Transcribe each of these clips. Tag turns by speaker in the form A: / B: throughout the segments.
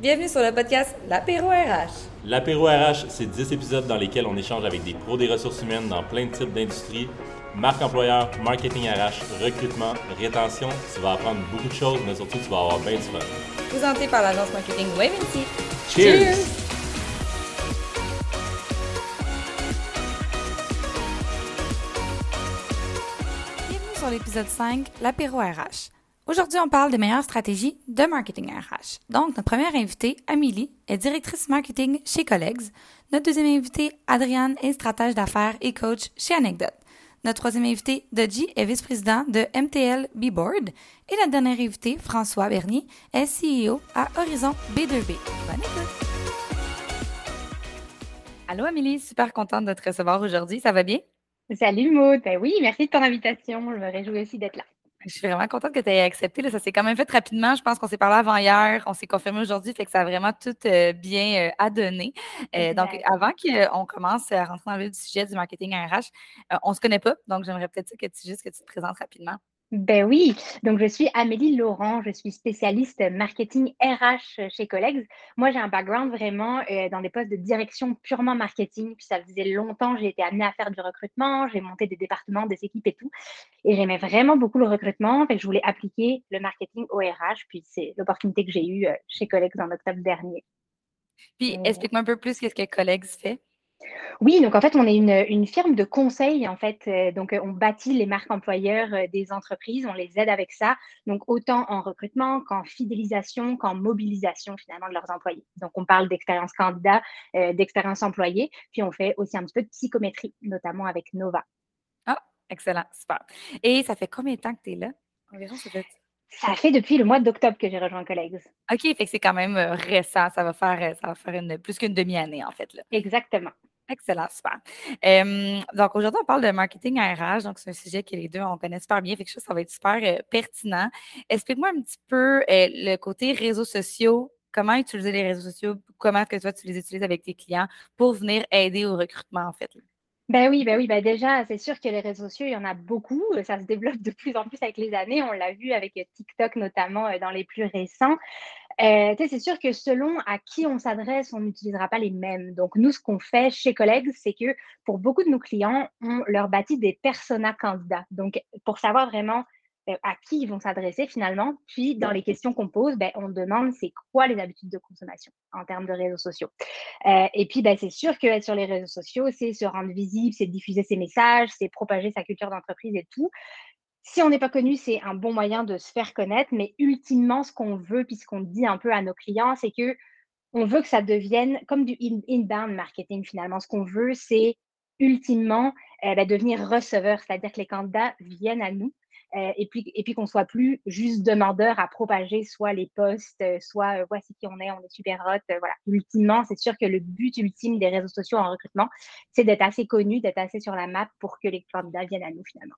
A: Bienvenue sur le podcast L'Apéro RH.
B: L'Apéro RH, c'est 10 épisodes dans lesquels on échange avec des pros des ressources humaines dans plein de types d'industries. Marque employeur, marketing RH, recrutement, rétention. Tu vas apprendre beaucoup de choses, mais surtout, tu vas avoir bien du fun.
A: Présenté par l'agence marketing Waventy.
B: Cheers!
A: Bienvenue sur l'épisode 5, l'apéro RH. Aujourd'hui, on parle des meilleures stratégies de marketing RH. Donc, notre première invitée, Amélie, est directrice marketing chez Colleagues. Notre deuxième invitée, Adriane, est stratège d'affaires et coach chez Anecdote. Notre troisième invité, Dodgy, est vice-président de MTL B-Board. Et notre dernier invité, François Bernier, est CEO à Horizon B2B. Bonne écoute! Allô Amélie, super contente de te recevoir aujourd'hui. Ça va bien?
C: Salut Maud. Ben oui, merci de ton invitation. Je me réjouis aussi d'être là.
A: Je suis vraiment contente que tu aies accepté. Là. Ça s'est quand même fait rapidement. Je pense qu'on s'est parlé avant hier. On s'est confirmé aujourd'hui. Fait que ça a vraiment tout euh, bien euh, à donner. Euh, donc, avant qu'on commence à rentrer dans le sujet du marketing RH, on ne se connaît pas. Donc, j'aimerais peut-être que tu, juste que tu te présentes rapidement.
C: Ben oui, donc je suis Amélie Laurent, je suis spécialiste marketing RH chez Colleagues. Moi, j'ai un background vraiment euh, dans des postes de direction purement marketing, puis ça faisait longtemps, j'ai été amenée à faire du recrutement, j'ai monté des départements, des équipes et tout. Et j'aimais vraiment beaucoup le recrutement, que je voulais appliquer le marketing au RH, puis c'est l'opportunité que j'ai eue euh, chez Colleagues en octobre dernier.
A: Puis, explique-moi un peu plus ce que Colleagues fait.
C: Oui, donc en fait, on est une, une firme de conseil, en fait. Euh, donc, euh, on bâtit les marques employeurs euh, des entreprises, on les aide avec ça. Donc, autant en recrutement qu'en fidélisation, qu'en mobilisation finalement de leurs employés. Donc, on parle d'expérience candidat, d'expérience employée, puis on fait aussi un petit peu de psychométrie, notamment avec Nova.
A: Ah, excellent, super. Et ça fait combien de temps que tu es là? Environ,
C: ça fait... Ça fait depuis le mois d'octobre que j'ai rejoint Collègues.
A: OK, fait que c'est quand même récent. Ça va faire, ça va faire une, plus qu'une demi-année, en fait. Là.
C: Exactement.
A: Excellent, super. donc aujourd'hui, on parle de marketing RH. Donc, c'est un sujet que les deux, on connaît super bien. Fait que ça va être super euh, pertinent. Explique-moi un petit peu euh, le côté réseaux sociaux. Comment utiliser les réseaux sociaux? Comment est-ce que toi, tu les utilises avec tes clients pour venir aider au recrutement, en fait?
C: Ben oui, ben oui, ben déjà, c'est sûr que les réseaux sociaux, il y en a beaucoup. Ça se développe de plus en plus avec les années. On l'a vu avec TikTok, notamment dans les plus récents. Euh, c'est sûr que selon à qui on s'adresse, on n'utilisera pas les mêmes. Donc, nous, ce qu'on fait chez Collègues, c'est que pour beaucoup de nos clients, on leur bâtit des personas candidats. Donc, pour savoir vraiment euh, à qui ils vont s'adresser finalement, puis dans les questions qu'on pose, ben, on demande c'est quoi les habitudes de consommation en termes de réseaux sociaux. Euh, et puis, ben, c'est sûr que sur les réseaux sociaux, c'est se rendre visible, c'est diffuser ses messages, c'est propager sa culture d'entreprise et tout si on n'est pas connu, c'est un bon moyen de se faire connaître, mais ultimement, ce qu'on veut, puis ce qu'on dit un peu à nos clients, c'est que on veut que ça devienne comme du inbound marketing finalement. Ce qu'on veut, c'est ultimement euh, ben, devenir receveur, c'est-à-dire que les candidats viennent à nous euh, et puis, et puis qu'on soit plus juste demandeur à propager soit les posts, euh, soit voici qui on est, on est super hot. voilà. Ultimement, c'est sûr que le but ultime des réseaux sociaux en recrutement, c'est d'être assez connu, d'être assez sur la map pour que les candidats viennent à nous finalement.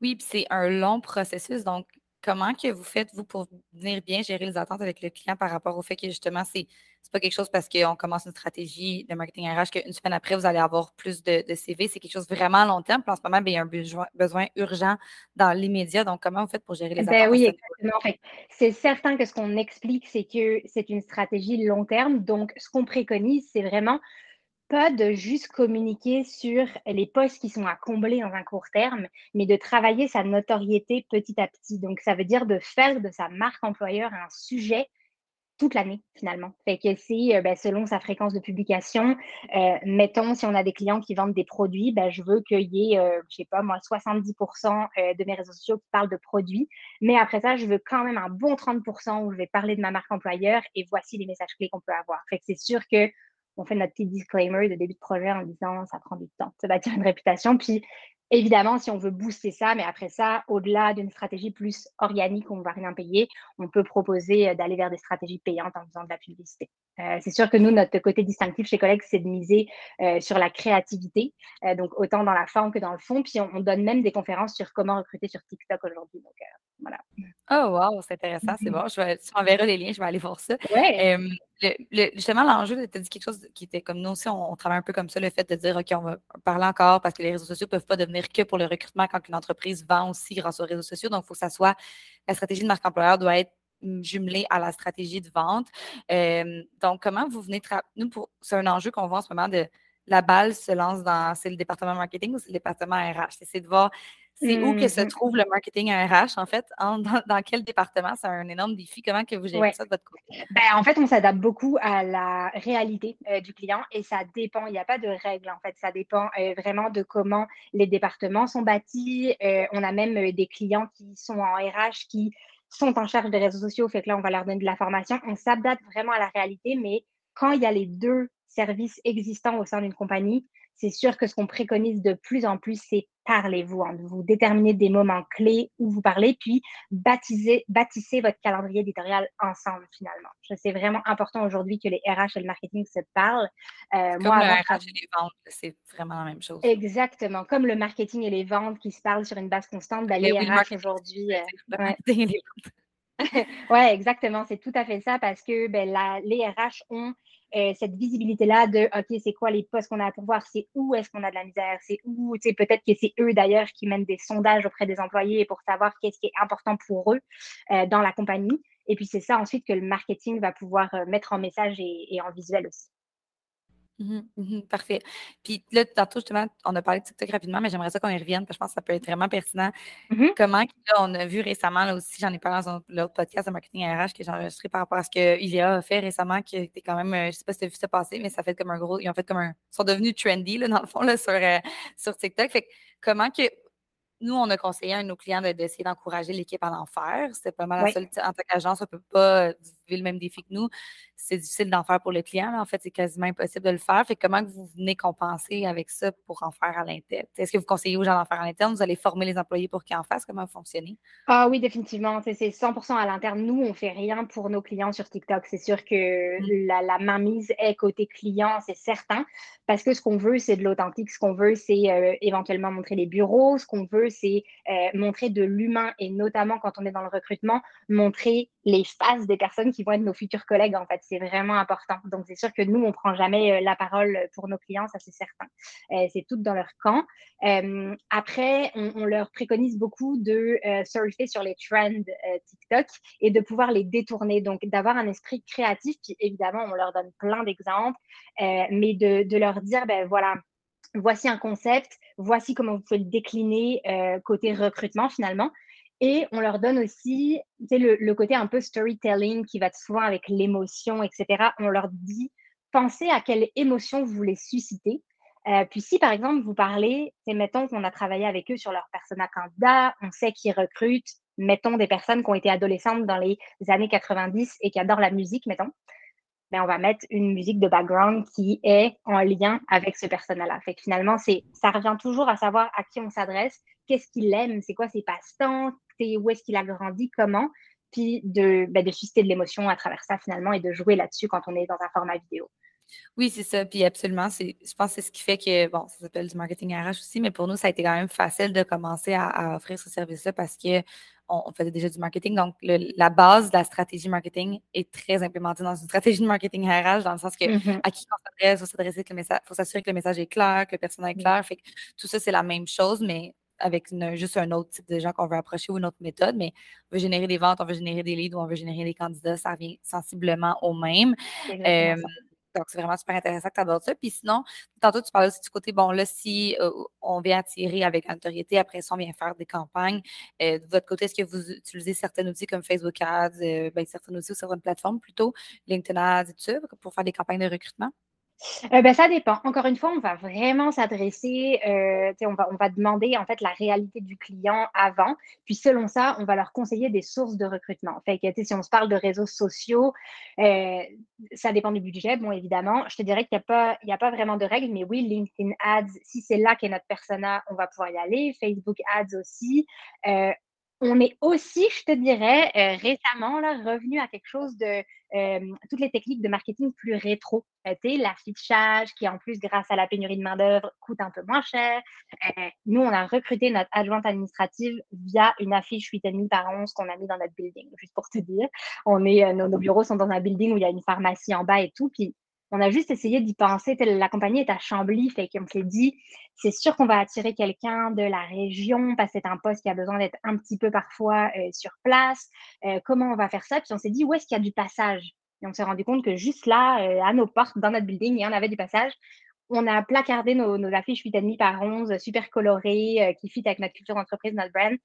A: Oui, puis c'est un long processus. Donc, comment que vous faites, vous, pour venir bien gérer les attentes avec le client par rapport au fait que justement, c'est n'est pas quelque chose parce qu'on commence une stratégie de marketing RH qu'une semaine après, vous allez avoir plus de, CV. C'est quelque chose vraiment long terme. Puis en ce moment, il y a un besoin, urgent dans l'immédiat. Donc, comment vous faites pour gérer les
C: ben attentes? oui, exactement. C'est certain que ce qu'on explique, c'est que c'est une stratégie long terme. Donc, ce qu'on préconise, c'est vraiment pas de juste communiquer sur les postes qui sont à combler dans un court terme, mais de travailler sa notoriété petit à petit. Donc, ça veut dire de faire de sa marque employeur un sujet toute l'année finalement. Fait que c'est euh, ben, selon sa fréquence de publication. Euh, mettons, si on a des clients qui vendent des produits, ben, je veux qu'il y ait, euh, je sais pas moi, 70% de mes réseaux sociaux qui parlent de produits. Mais après ça, je veux quand même un bon 30% où je vais parler de ma marque employeur et voici les messages clés qu'on peut avoir. Fait que c'est sûr que on fait notre petit disclaimer de début de projet en disant ça prend du temps, ça bâtir une réputation. Puis évidemment, si on veut booster ça, mais après ça, au-delà d'une stratégie plus organique où on ne va rien payer, on peut proposer euh, d'aller vers des stratégies payantes en faisant de la publicité. Euh, c'est sûr que nous, notre côté distinctif chez Collègues, c'est de miser euh, sur la créativité, donc autant dans la forme que dans le fond. Puis on, donne même des conférences sur comment recruter sur TikTok aujourd'hui. Donc voilà.
A: Oh wow, c'est intéressant, c'est bon. Je vais, tu m'enverras les liens, je vais aller voir ça. justement, l'enjeu, tu as dit quelque chose qui était comme nous aussi, on, travaille un peu comme ça, le fait de dire, OK, on va parler encore parce que les réseaux sociaux ne peuvent pas devenir que pour le recrutement quand une entreprise vend aussi grâce aux réseaux sociaux. Donc, il faut que ça soit, la stratégie de marque employeur doit être jumelé à la stratégie de vente. donc, comment vous venez, nous, c'est un enjeu qu'on voit en ce moment de la balle se lance dans, c'est le département marketing ou c'est le département RH? C'est de voir c'est où que se mmh trouve le marketing RH, en fait? dans, quel département? C'est un énorme défi. Comment que vous gérez ça de votre côté?
C: Ben, en fait, on s'adapte beaucoup à la réalité euh, du client et ça dépend. Il n'y a pas de règle, en fait. Ça dépend euh, vraiment de comment les départements sont bâtis. Euh, on a même des clients qui sont en RH qui sont en charge des réseaux sociaux. Fait que là, on va leur donner de la formation. On s'adapte vraiment à la réalité, mais quand il y a les deux services existants au sein d'une compagnie, c'est sûr que ce qu'on préconise de plus en plus, c'est parlez-vous, hein, vous déterminez des moments clés où vous parlez, puis baptisez, bâtissez votre calendrier éditorial ensemble finalement. C'est vraiment important aujourd'hui que les RH et le marketing se parlent.
A: Euh, comme moi, le RH et les ventes, c'est vraiment la même chose.
C: Exactement, comme le marketing et les ventes qui se parlent sur une base constante, ben, les RH aujourd'hui. oui, exactement. C'est tout à fait ça parce que ben, les RH ont euh, cette visibilité-là de OK, c'est quoi les postes qu'on a à voir, c'est où est-ce qu'on a de la misère, c'est où, tu sais, peut-être que c'est eux d'ailleurs qui mènent des sondages auprès des employés pour savoir qu'est-ce qui est important pour eux euh, dans la compagnie. Et puis c'est ça ensuite que le marketing va pouvoir euh, mettre en message et en visuel aussi.
A: Mmh mmh parfait. Puis là, tantôt, justement, on a parlé de TikTok rapidement, mais j'aimerais ça qu'on y revienne, parce que je pense que ça peut être vraiment pertinent. Mmh Comment, là, on a vu récemment, là aussi, j'en ai parlé dans l'autre podcast de marketing RH que j'ai enregistré par rapport à ce que IVA a fait récemment, qui était quand même, euh, je ne sais pas si tu as vu ça passer, mais ça fait comme un gros, ils ont fait comme un, ils sont devenus trendy, là, dans le fond, là, sur, euh, sur TikTok. Fait comment que nous, on a conseillé à nos clients d'essayer d'encourager l'équipe à en faire? C'est pas mal la seule. En tant qu'agence, on ne peut pas vivre le même défi que nous. C'est difficile d'en faire pour le client. En fait, c'est quasiment impossible de le faire. Fait comment vous venez compenser avec ça pour en faire à l'interne? Est-ce que vous conseillez aux gens d'en faire à l'interne? Vous allez former les employés pour qu'ils en fassent? Comment vous fonctionnez?
C: Ah oui, définitivement. C'est 100 à l'interne. Nous, on ne fait rien pour nos clients sur TikTok. C'est sûr que mmh. la, la mainmise est côté client, c'est certain. Parce que ce qu'on veut, c'est de l'authentique. Ce qu'on veut, c'est euh, éventuellement montrer les bureaux. Ce qu'on veut, c'est euh, montrer de l'humain et notamment quand on est dans le recrutement, montrer les faces des personnes qui vont être nos futurs collègues. En fait, c'est vraiment important. Donc, c'est sûr que nous, on prend jamais euh, la parole pour nos clients, ça c'est certain. Euh, c'est tout dans leur camp. après, on, leur préconise beaucoup de surfer sur les trends TikTok et de pouvoir les détourner. Donc, d'avoir un esprit créatif. Puis évidemment, on leur donne plein d'exemples, mais de, leur dire, ben voilà, voici un concept, voici comment vous pouvez le décliner euh, côté recrutement finalement. Et on leur donne aussi le, le côté un peu storytelling qui va souvent avec l'émotion, etc. On leur dit, pensez à quelle émotion vous voulez susciter. Euh, puis si par exemple vous parlez, c'est mettons qu'on a travaillé avec eux sur leur persona candidat, on sait qu'ils recrutent, mettons des personnes qui ont été adolescentes dans les années 90 et qui adorent la musique, mettons. Ben, on va mettre une musique de background qui est en lien avec ce personnage-là. Fait que finalement, ça revient toujours à savoir à qui on s'adresse, qu'est-ce qu'il aime, c'est quoi ses passe-temps, où est-ce qu'il a grandi, comment, puis de, ben, de susciter de l'émotion à travers ça finalement et de jouer là-dessus quand on est dans un format vidéo.
A: Oui, c'est ça. Puis absolument, je pense que c'est ce qui fait que, bon, ça s'appelle du marketing RH aussi, mais pour nous, ça a été quand même facile de commencer à offrir ce service-là parce que on, faisait déjà du marketing. Donc, la base de la stratégie marketing est très implémentée dans une stratégie de marketing RH, dans le sens que mm-hmm. à qui on s'adresse, il faut s'adresser que le message, faut s'assurer que le message est clair, que le personnage est clair. Fait que tout ça, c'est la même chose, mais avec juste un autre type de gens qu'on veut approcher ou une autre méthode, mais on veut générer des ventes, on veut générer des leads ou on veut générer des candidats, ça revient sensiblement au même. Donc, c'est vraiment super intéressant que tu abordes ça. Puis sinon, tantôt, tu parlais aussi du côté, bon, là, si euh, on vient attirer avec notoriété, après ça, on vient faire des campagnes. Euh, de votre côté, est-ce que vous utilisez certains outils comme Facebook Ads, euh, ben, certains outils ou certaines plateformes plutôt, LinkedIn Ads et tout ça, pour faire des campagnes de recrutement?
C: Euh, ben, ça dépend. Encore une fois, on va vraiment s'adresser, euh, on, va, on va demander en fait la réalité du client avant, puis selon ça, on va leur conseiller des sources de recrutement. Fait que, si on se parle de réseaux sociaux, euh, ça dépend du budget, bon évidemment. Je te dirais qu'il n'y a, a pas vraiment de règles, mais oui, LinkedIn Ads, si c'est là qu'est notre persona, on va pouvoir y aller. Facebook Ads aussi. On est aussi, je te dirais, euh, récemment là, revenu à quelque chose de euh, toutes les techniques de marketing plus rétro. Euh, l'affichage qui, en plus, grâce à la pénurie de main-d'œuvre, coûte un peu moins cher. Euh, nous, on a recruté notre adjointe administrative via une affiche 8,5 par 11 qu'on a mis dans notre building, juste pour te dire. On est, nos, nos, bureaux sont dans un building où il y a une pharmacie en bas et tout. Puis on a juste essayé d'y penser. La compagnie est à Chambly, fait qu'on s'est dit, c'est sûr qu'on va attirer quelqu'un de la région parce que c'est un poste qui a besoin d'être un petit peu parfois euh, sur place. Euh, comment on va faire ça? Puis on s'est dit, où est-ce qu'il y a du passage? Et on s'est rendu compte que juste là, euh, à nos portes, dans notre building, il y en avait du passage. On a placardé nos, nos affiches 8,5 par 11, super colorées, qui fit avec notre culture d'entreprise, notre brand.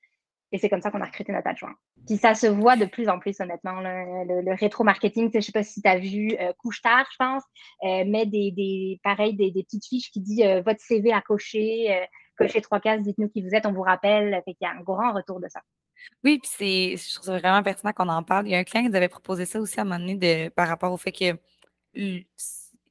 C: Et c'est comme ça qu'on a recruté notre adjoint. Puis ça se voit de plus en plus, honnêtement. Le, rétro-marketing, je ne sais pas si tu as vu euh, Couche-Tard, je pense, euh, met des, des, pareil, des, petites fiches qui disent euh, votre CV à cocher, cocher trois cases, dites-nous qui vous êtes, on vous rappelle. Fait qu'il y a un grand retour de ça.
A: Oui, puis c'est, je trouve vraiment pertinent qu'on en parle. Il y a un client qui nous avait proposé ça aussi à un moment donné de, par rapport au fait que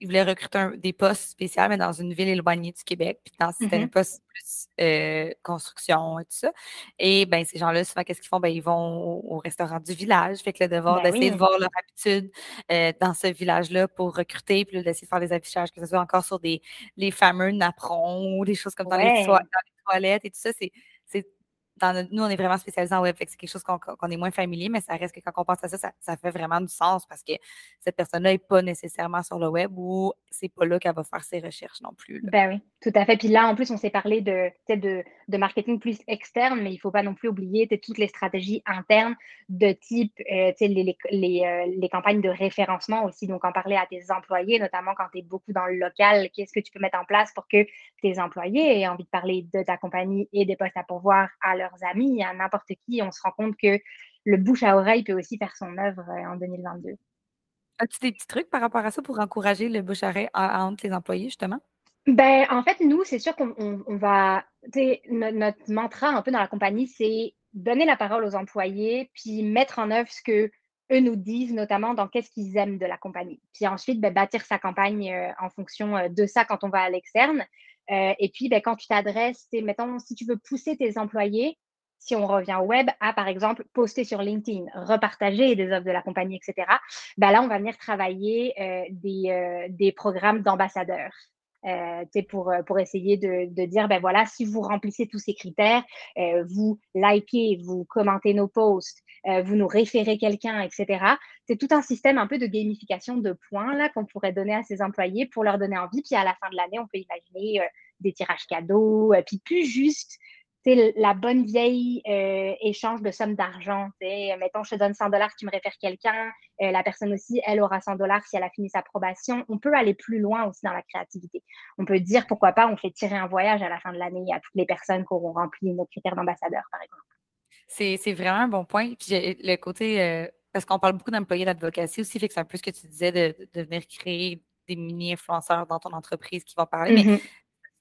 A: il voulait recruter des postes spéciaux, mais dans une ville éloignée du Québec. Puis dans, c'était un mm-hmm. poste plus euh, construction et tout ça. Et ben ces gens-là, souvent, qu'est-ce qu'ils font? Ben, ils vont au, restaurant du village. Fait que le devoir ben d'essayer de voir leur habitude euh, dans ce village-là pour recruter, puis d'essayer de faire des affichages, que ce soit encore sur des les fameux napperons ou des choses comme dans, les, dans les toilettes et tout ça. C'est nous, on est vraiment spécialisé en web, c'est quelque chose qu'on est moins familier, mais ça reste que quand on pense à ça, ça, fait vraiment du sens parce que cette personne-là n'est pas nécessairement sur le web ou c'est pas là qu'elle va faire ses recherches non plus.
C: Ben oui, tout à fait. Puis là, en plus, on s'est parlé de, de, marketing plus externe, mais il ne faut pas non plus oublier toutes les stratégies internes de type euh, les, les, euh, les, campagnes de référencement aussi. Donc, en parler à tes employés, notamment quand tu es beaucoup dans le local, qu'est-ce que tu peux mettre en place pour que tes employés aient envie de parler de ta compagnie et des postes à pourvoir à leur amis, à n'importe qui. On se rend compte que le bouche à oreille peut aussi faire son œuvre euh, en 2022.
A: As-tu des petits trucs par rapport à ça pour encourager le bouche à oreille entre les employés, justement?
C: Ben, en fait, nous, c'est sûr qu'on va. Notre, mantra un peu dans la compagnie, c'est donner la parole aux employés, puis mettre en œuvre ce que eux nous disent, notamment dans qu'est-ce qu'ils aiment de la compagnie. Puis ensuite, ben, bâtir sa campagne euh, en fonction euh, de ça quand on va à l'externe. Et puis, ben, quand tu t'adresses, mettons, si tu veux pousser tes employés, si on revient au web, à par exemple poster sur LinkedIn, repartager des offres de la compagnie, etc., ben là, on va venir travailler euh, euh, des, programmes d'ambassadeurs. Euh, pour, pour essayer de, dire, ben voilà, si vous remplissez tous ces critères, euh, vous likez, vous commentez nos posts, vous nous référez quelqu'un, etc. C'est tout un système un peu de gamification de points là qu'on pourrait donner à ces employés pour leur donner envie. Puis à la fin de l'année, on peut imaginer des tirages cadeaux, puis plus juste la bonne vieille euh, échange de sommes d'argent. Mettons, je te donne 100 dollars, tu me réfères quelqu'un. Euh, la personne aussi, elle aura 100 dollars si elle a fini sa probation. On peut aller plus loin aussi dans la créativité. On peut dire, pourquoi pas, on fait tirer un voyage à la fin de l'année à toutes les personnes qui auront rempli nos critères d'ambassadeur, par exemple.
A: C'est vraiment un bon point. Puis le côté, euh, parce qu'on parle beaucoup d'employés d'advocacy aussi, fait que c'est un peu ce que tu disais de, de venir créer des mini-influenceurs dans ton entreprise qui vont parler. Mais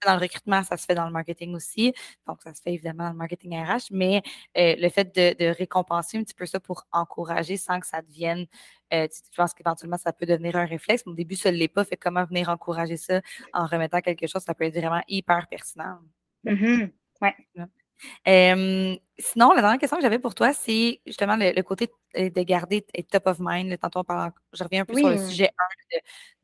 A: dans le recrutement, ça se fait dans le marketing aussi. Donc, ça se fait évidemment dans le marketing RH, mais euh, le fait de, récompenser un petit peu ça pour encourager sans que ça devienne, euh, je pense qu'éventuellement, ça peut devenir un réflexe. Mais au début, ça ne l'est pas. Fait comment venir encourager ça en remettant quelque chose, ça peut être vraiment hyper pertinent.
C: Mm-hmm. Ouais
A: sinon, la dernière question que j'avais pour toi, c'est justement le, côté de garder top of mind. Tantôt, on je reviens un peu sur le sujet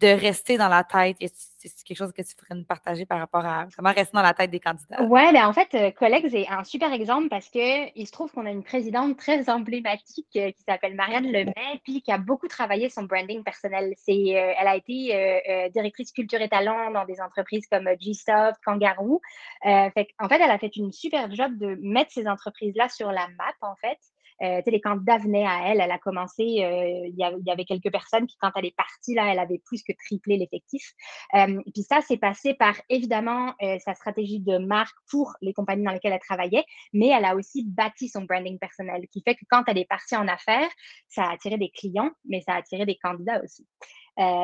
A: 1, de, rester dans la tête. C'est quelque chose que tu pourrais nous partager par rapport à comment rester dans la tête des candidats?
C: Oui, ben en fait, euh, Collègues est un super exemple parce qu'il se trouve qu'on a une présidente très emblématique euh, qui s'appelle Marianne Lemay, puis qui a beaucoup travaillé son branding personnel. C'est, euh, elle a été directrice culture et talent dans des entreprises comme G-Soft, Kangaroo. fait, en fait, elle a fait une super job de mettre ces entreprises-là sur la map, en fait. Euh, les candidats venaient à elle. Elle a commencé, euh, il, y avait, quelques personnes qui, quand elle est partie, là, elle avait plus que triplé l'effectif. Euh, puis ça, c'est passé par, évidemment, euh, sa stratégie de marque pour les compagnies dans lesquelles elle travaillait, mais elle a aussi bâti son branding personnel, qui fait que quand elle est partie en affaires, ça a attiré des clients, mais ça a attiré des candidats aussi.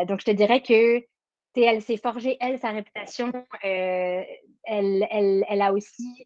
C: donc, je te dirais que elle s'est forgée, elle, sa réputation. elle, elle, elle a aussi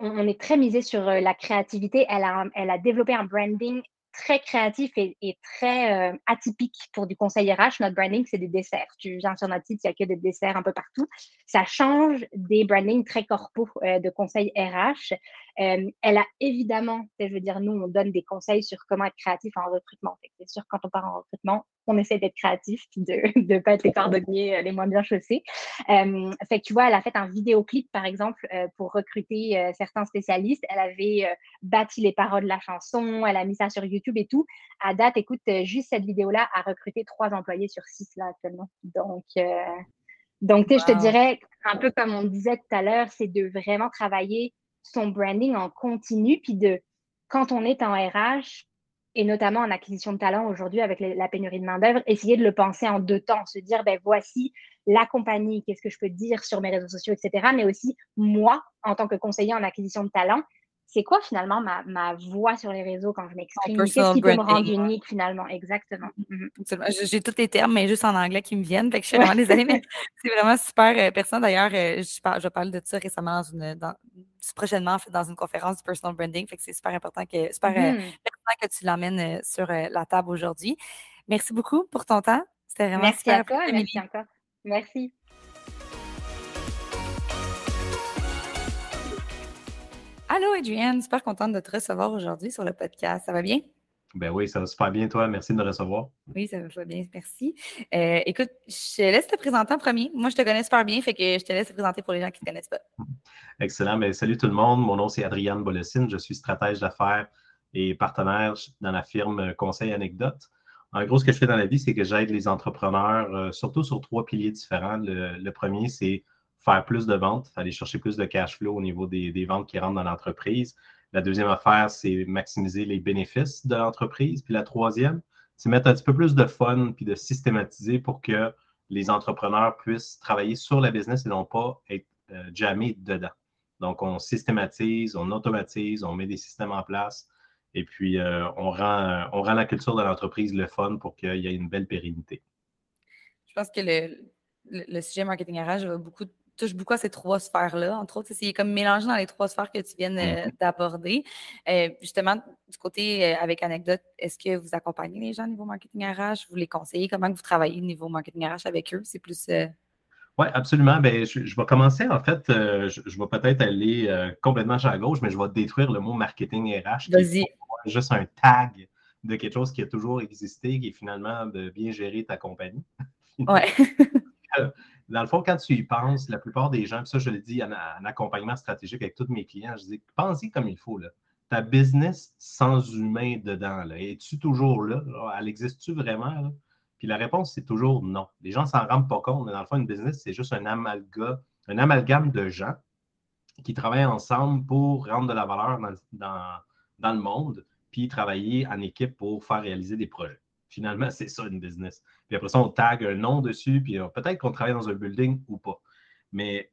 C: on, est très misé sur euh, la créativité. Elle a, elle a développé un branding très créatif et, très euh, atypique pour du conseil RH. Notre branding, c'est des desserts. Tu viens sur notre site, il n'y a que des desserts un peu partout. Ça change des brandings très corporels euh, de conseil RH. elle a évidemment, je veux dire, nous, on donne des conseils sur comment être créatif en recrutement. C'est sûr, quand on part en recrutement, on essaie d'être créatif puis de ne pas être les cordonniers euh, les moins bien chaussés. Euh, fait que tu vois, elle a fait un vidéoclip, par exemple, euh, pour recruter certains spécialistes. Elle avait bâti les paroles de la chanson, elle a mis ça sur YouTube. YouTube et tout. À date, écoute, juste cette vidéo-là a recruté trois employés sur six là actuellement. Donc, donc je te dirais, un peu comme on disait tout à l'heure, c'est de vraiment travailler son branding en continu, puis de, quand on est en RH, et notamment en acquisition de talent aujourd'hui avec la pénurie de main-d'œuvre, essayer de le penser en deux temps, se dire, ben voici la compagnie, qu'est-ce que je peux dire sur mes réseaux sociaux, etc. Mais aussi moi, en tant que conseiller en acquisition de talent, c'est quoi finalement ma, ma, voix sur les réseaux quand je m'exprime? Qu'est-ce qui peut me rendre unique finalement? Exactement.
A: Mm-hmm. J'ai tous les termes, mais juste en anglais qui me viennent. Fait que je suis vraiment désolée, mais c'est vraiment super euh, personne. D'ailleurs, euh, je, parle, je parle de ça récemment dans une, dans, prochainement dans une conférence du personal branding. Fait que c'est super important que, super euh, mm-hmm. que tu l'emmènes sur la table aujourd'hui. Merci beaucoup pour ton temps.
C: C'était vraiment merci super. À toi, merci encore. Merci.
A: Allô, Adrienne, super contente de te recevoir aujourd'hui sur le podcast. Ça va bien?
D: Ben oui, ça va super bien, toi. Merci de me recevoir.
A: Oui, ça va bien, merci. Euh, écoute, je te laisse te présenter en premier. Moi, je te connais super bien, fait que je te laisse te présenter pour les gens qui ne te connaissent pas.
D: Excellent. Ben, salut tout le monde. Mon nom, c'est Adrienne Bolessine. Je suis stratège d'affaires et partenaire dans la firme Conseil Anecdote. En gros, ce que je fais dans la vie, c'est que j'aide les entrepreneurs, euh, surtout sur trois piliers différents. le premier, c'est faire plus de ventes, aller chercher plus de cash flow au niveau des, ventes qui rentrent dans l'entreprise. La deuxième affaire, c'est maximiser les bénéfices de l'entreprise. Puis la troisième, c'est mettre un petit peu plus de fun puis de systématiser pour que les entrepreneurs puissent travailler sur la business et non pas être euh, jamais dedans. Donc, on systématise, on automatise, on met des systèmes en place et puis euh, on, rend, on rend la culture de l'entreprise le fun pour qu'il y ait une belle pérennité.
A: Je pense que le, le, sujet marketing RH va beaucoup touche beaucoup à ces trois sphères-là, entre autres. C'est comme mélangé dans les trois sphères que tu viens euh, mm-hmm. d'aborder. Euh, justement, du côté euh, avec Anecdote, est-ce que vous accompagnez les gens au niveau marketing RH? Vous les conseillez? Comment vous travaillez au niveau marketing RH avec eux? C'est plus.
D: Oui, absolument. Ben, je, vais commencer, en fait, je, vais peut-être aller complètement à gauche, mais je vais détruire le mot marketing RH.
A: Vas-y.
D: Juste un tag de quelque chose qui a toujours existé, qui est finalement de bien gérer ta compagnie.
A: Ouais.
D: dans le fond, quand tu y penses, la plupart des gens, ça je le dis en, accompagnement stratégique avec tous mes clients, je dis pense-y comme il faut. Là. Ta business sans humain dedans, là, es-tu toujours là? Elle existe-tu vraiment? Puis la réponse, c'est toujours non. Les gens ne s'en rendent pas compte, mais dans le fond, une business, c'est juste un amalgame, un amalgame de gens qui travaillent ensemble pour rendre de la valeur dans, dans le monde, puis travailler en équipe pour faire réaliser des projets. Finalement, c'est ça une business. Puis après ça, on tag un nom dessus, puis euh, peut-être qu'on travaille dans un building ou pas. Mais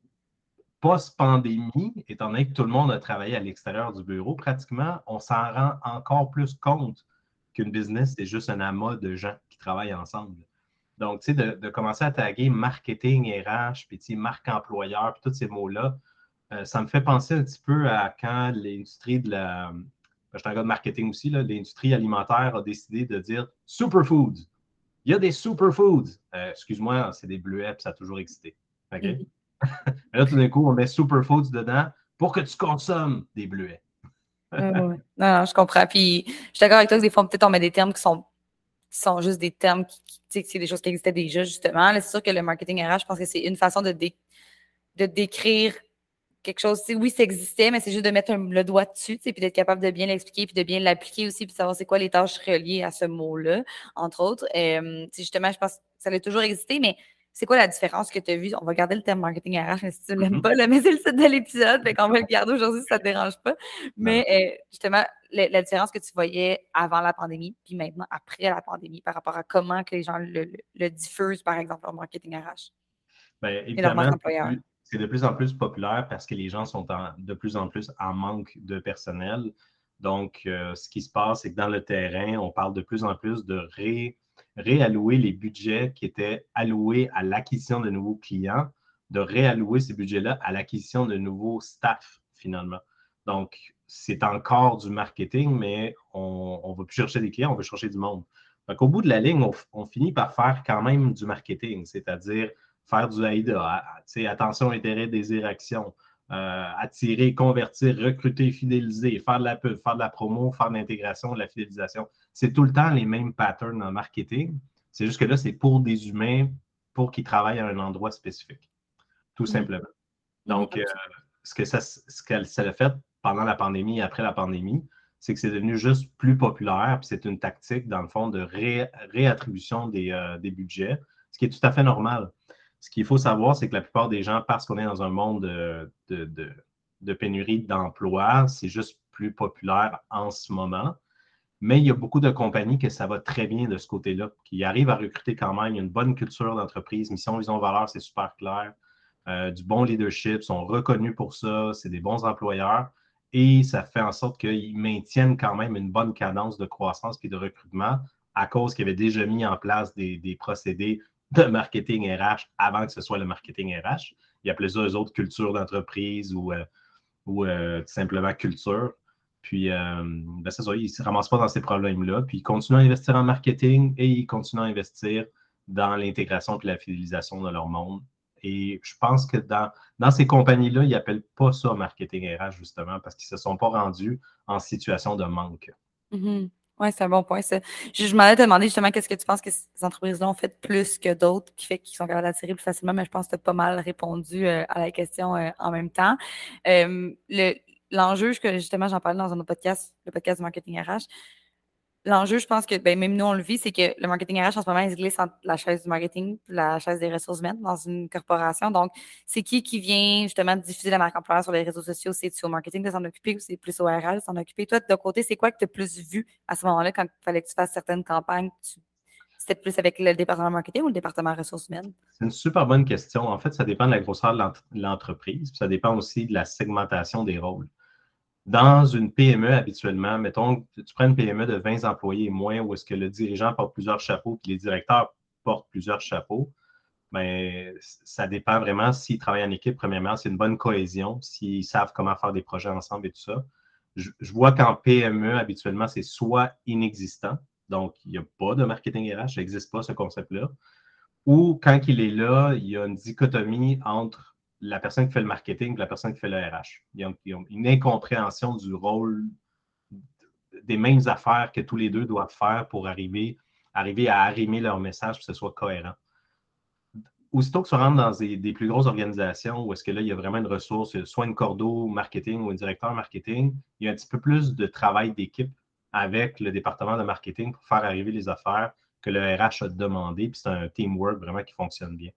D: post-pandémie, étant donné que tout le monde a travaillé à l'extérieur du bureau, pratiquement, on s'en rend encore plus compte qu'une business, c'est juste un amas de gens qui travaillent ensemble. Donc, tu sais, de, commencer à taguer marketing, RH, puis marque employeur, puis tous ces mots-là, euh, ça me fait penser un petit peu à quand l'industrie de la, je suis un gars de marketing aussi, l'industrie alimentaire a décidé de dire superfoods. Il y a des superfoods. Euh, excuse-moi, c'est des bleuets, ça a toujours existé. OK? Là, tout d'un coup, on met superfoods dedans pour que tu consommes des bleuets.
A: non, non, je comprends. Puis, je suis d'accord avec toi que des fois, peut-être on met des termes qui sont, sont juste des termes qui, qui c'est des choses qui existaient déjà, justement. C'est sûr que le marketing RH, je pense que c'est une façon de, de décrire quelque chose, oui, ça existait, mais c'est juste de mettre le doigt dessus, puis d'être capable de bien l'expliquer, puis de bien l'appliquer aussi, puis de savoir c'est quoi les tâches reliées à ce mot-là, entre autres. Euh, justement, je pense que ça a toujours existé, mais c'est quoi la différence que tu as vue? On va garder le terme marketing RH, mais si tu ne l'aimes mm-hmm. pas, mais c'est le titre de l'épisode, fait qu'on va le garder aujourd'hui si ça ne te dérange pas. Mais euh, justement, la, différence que tu voyais avant la pandémie, puis maintenant après la pandémie, par rapport à comment que les gens le, diffusent, par exemple, en marketing RH.
D: Bien, évidemment, c'est de plus en plus populaire parce que les gens sont de plus en plus en manque de personnel. Donc, euh, ce qui se passe, c'est que dans le terrain, on parle de plus en plus de réallouer les budgets qui étaient alloués à l'acquisition de nouveaux clients, de réallouer ces budgets-là à l'acquisition de nouveaux staff, finalement. Donc, c'est encore du marketing, mais on ne va plus chercher des clients, on veut chercher du monde. Donc, au bout de la ligne, on finit par faire quand même du marketing, c'est-à-dire faire du AIDA, attention, intérêt, désir, action, euh, attirer, convertir, recruter, fidéliser, faire de la pub, faire de la promo, faire de l'intégration, de la fidélisation. C'est tout le temps les mêmes patterns en marketing. C'est juste que là, c'est pour des humains, pour qu'ils travaillent à un endroit spécifique, tout simplement. Donc, euh, ce que ça, ce ça a fait pendant la pandémie et après la pandémie, c'est que c'est devenu juste plus populaire, puis c'est une tactique, dans le fond, de réattribution des, budgets, ce qui est tout à fait normal. Ce qu'il faut savoir, c'est que la plupart des gens, parce qu'on est dans un monde de pénurie d'emplois, c'est juste plus populaire en ce moment. Mais il y a beaucoup de compagnies que ça va très bien de ce côté-là, qui arrivent à recruter quand même. Il y une bonne culture d'entreprise, mission, vision, valeur, c'est super clair. Euh, du bon leadership, sont reconnus pour ça, c'est des bons employeurs. Et ça fait en sorte qu'ils maintiennent quand même une bonne cadence de croissance et de recrutement à cause qu'ils avaient déjà mis en place des, procédés de marketing RH avant que ce soit le marketing RH. Il y a plusieurs autres cultures d'entreprise ou, euh, euh, simplement culture. Puis, euh, ben, ça, ils ne se ramassent pas dans ces problèmes-là. Puis, ils continuent à investir en marketing et ils continuent à investir dans l'intégration et la fidélisation de leur monde. Et je pense que dans, dans ces compagnies-là, ils n'appellent pas ça marketing RH, justement, parce qu'ils ne se sont pas rendus en situation de manque.
A: Mm-hmm. Oui, c'est un bon point. Je, je m'en te demander justement qu'est-ce que tu penses que ces entreprises-là ont fait plus que d'autres qui fait qu'ils sont capables d'attirer plus facilement, mais je pense que tu as pas mal répondu euh, à la question euh, en même temps. le, l'enjeu, que justement, j'en parlais dans un autre podcast, le podcast du marketing RH. L'enjeu, je pense que ben, même nous, on le vit, c'est que le marketing RH, en ce moment, il se glisse entre la chaise du marketing et la chaise des ressources humaines dans une corporation. Donc, c'est qui qui vient justement diffuser la marque employeur sur les réseaux sociaux? C'est-tu au marketing de s'en occuper ou c'est plus au RH de s'en occuper? Toi, de côté, c'est quoi que tu as plus vu à ce moment-là quand il fallait que tu fasses certaines campagnes? C'était plus avec le département marketing ou le département ressources humaines?
D: C'est une super bonne question. En fait, ça dépend de la grosseur de l'entreprise. Ça dépend aussi de la segmentation des rôles. Dans une PME, habituellement, mettons, tu prends une PME de 20 employés et moins, où est-ce que le dirigeant porte plusieurs chapeaux, puis les directeurs portent plusieurs chapeaux, mais ben, ça dépend vraiment s'ils travaillent en équipe, premièrement, c'est une bonne cohésion, s'ils savent comment faire des projets ensemble et tout ça. Je, vois qu'en PME, habituellement, c'est soit inexistant, donc il n'y a pas de marketing RH, ça n'existe pas ce concept-là, ou quand il est là, il y a une dichotomie entre la personne qui fait le marketing et la personne qui fait le RH. Ils ont, une incompréhension du rôle des mêmes affaires que tous les deux doivent faire pour arriver, arriver à arrimer leur message pour que ce soit cohérent. Aussitôt que tu rentres dans des, plus grosses organisations où est-ce que là, il y a vraiment une ressource, soit une cordeau marketing ou un directeur marketing, il y a un petit peu plus de travail d'équipe avec le département de marketing pour faire arriver les affaires que le RH a demandé. Puis c'est un teamwork vraiment qui fonctionne bien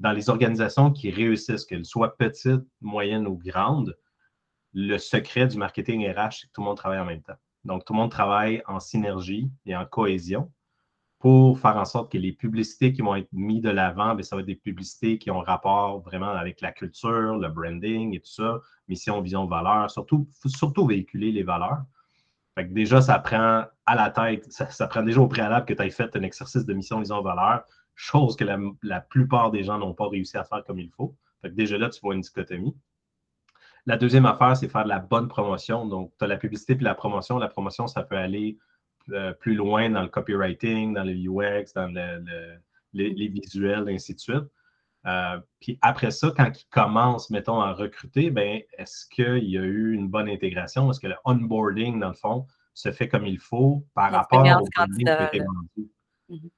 D: dans les organisations qui réussissent, qu'elles soient petites, moyennes ou grandes, le secret du marketing RH, c'est que tout le monde travaille en même temps. Donc, tout le monde travaille en synergie et en cohésion pour faire en sorte que les publicités qui vont être mises de l'avant, ben, ça va être des publicités qui ont rapport vraiment avec la culture, le branding et tout ça, mission, vision, valeur, surtout, surtout véhiculer les valeurs. Fait que déjà, ça prend à la tête, ça, ça prend déjà au préalable que tu aies fait un exercice de mission, vision, valeur, chose que la, plupart des gens n'ont pas réussi à faire comme il faut. déjà là, tu vois une dichotomie. La deuxième affaire, c'est faire de la bonne promotion. Donc, tu as la publicité puis la promotion. La promotion, ça peut aller euh, plus loin dans le copywriting, dans le UX, dans les, visuels, et ainsi de suite. Euh, puis après ça, quand ils commencent, mettons, à recruter, ben, est-ce qu'il y a eu une bonne intégration? Est-ce que le onboarding, dans le fond, se fait comme il faut par rapport au candidat qui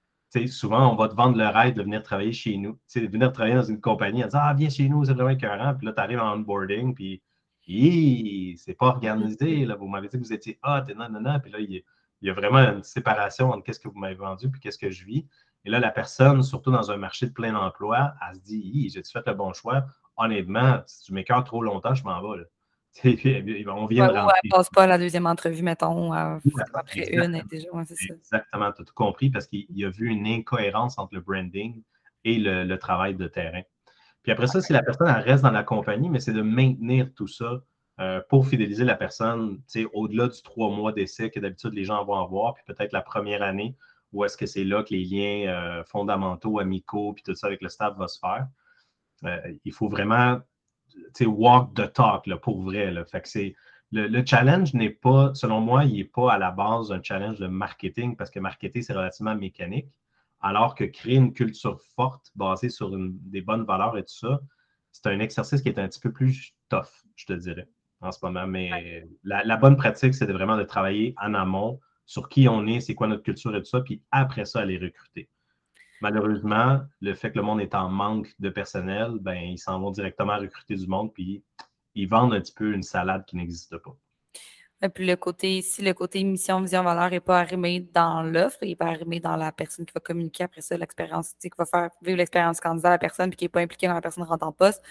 D: souvent, on va te vendre le rêve de venir travailler chez nous. de venir travailler dans une compagnie en disant Ah, viens chez nous, c'est vraiment écœurant. Puis là, tu arrives en onboarding, puis c'est pas organisé. Là, vous m'avez dit que vous étiez hot et non, non, non. Puis là, il y, a vraiment une séparation entre qu'est-ce que vous m'avez vendu puis qu'est-ce que je vis. Et là, la personne, surtout dans un marché de plein emploi, elle se dit J'ai-tu fait le bon choix? Honnêtement, si tu m'écœures trop longtemps, je m'en vais. Là.
A: On vient de rentrer. passe pas la deuxième entrevue, mettons, euh, après une. déjà,
D: Exactement, tu as tout compris parce qu'il y a vu une incohérence entre le branding et le, travail de terrain. Puis après ça, si la personne reste dans la compagnie, mais c'est de maintenir tout ça euh, pour fidéliser la personne au-delà du trois mois d'essai que d'habitude les gens vont avoir, puis peut-être la première année où est-ce que c'est là que les liens euh, fondamentaux, amicaux, puis tout ça avec le staff va se faire. il faut vraiment walk the talk là, pour vrai. Là. Fait que c'est, le, challenge n'est pas, selon moi, il n'est pas à la base un challenge de marketing parce que marketer, c'est relativement mécanique. Alors que créer une culture forte basée sur des bonnes valeurs et tout ça, c'est un exercice qui est un petit peu plus tough, je te dirais, en ce moment. Mais la, la, bonne pratique, c'est de vraiment de travailler en amont sur qui on est, c'est quoi notre culture et tout ça, puis après ça, aller recruter malheureusement, le fait que le monde est en manque de personnel, ben, ils s'en vont directement recruter du monde, puis ils vendent un petit peu une salade qui n'existe pas.
A: Et puis le côté, si le côté mission, vision, valeur n'est pas arrimé dans l'offre, il n'est pas arrimé dans la personne qui va communiquer après ça, l'expérience, qui va faire vivre l'expérience candidat à la personne, puis qui n'est pas impliquée quand la personne rentre en poste,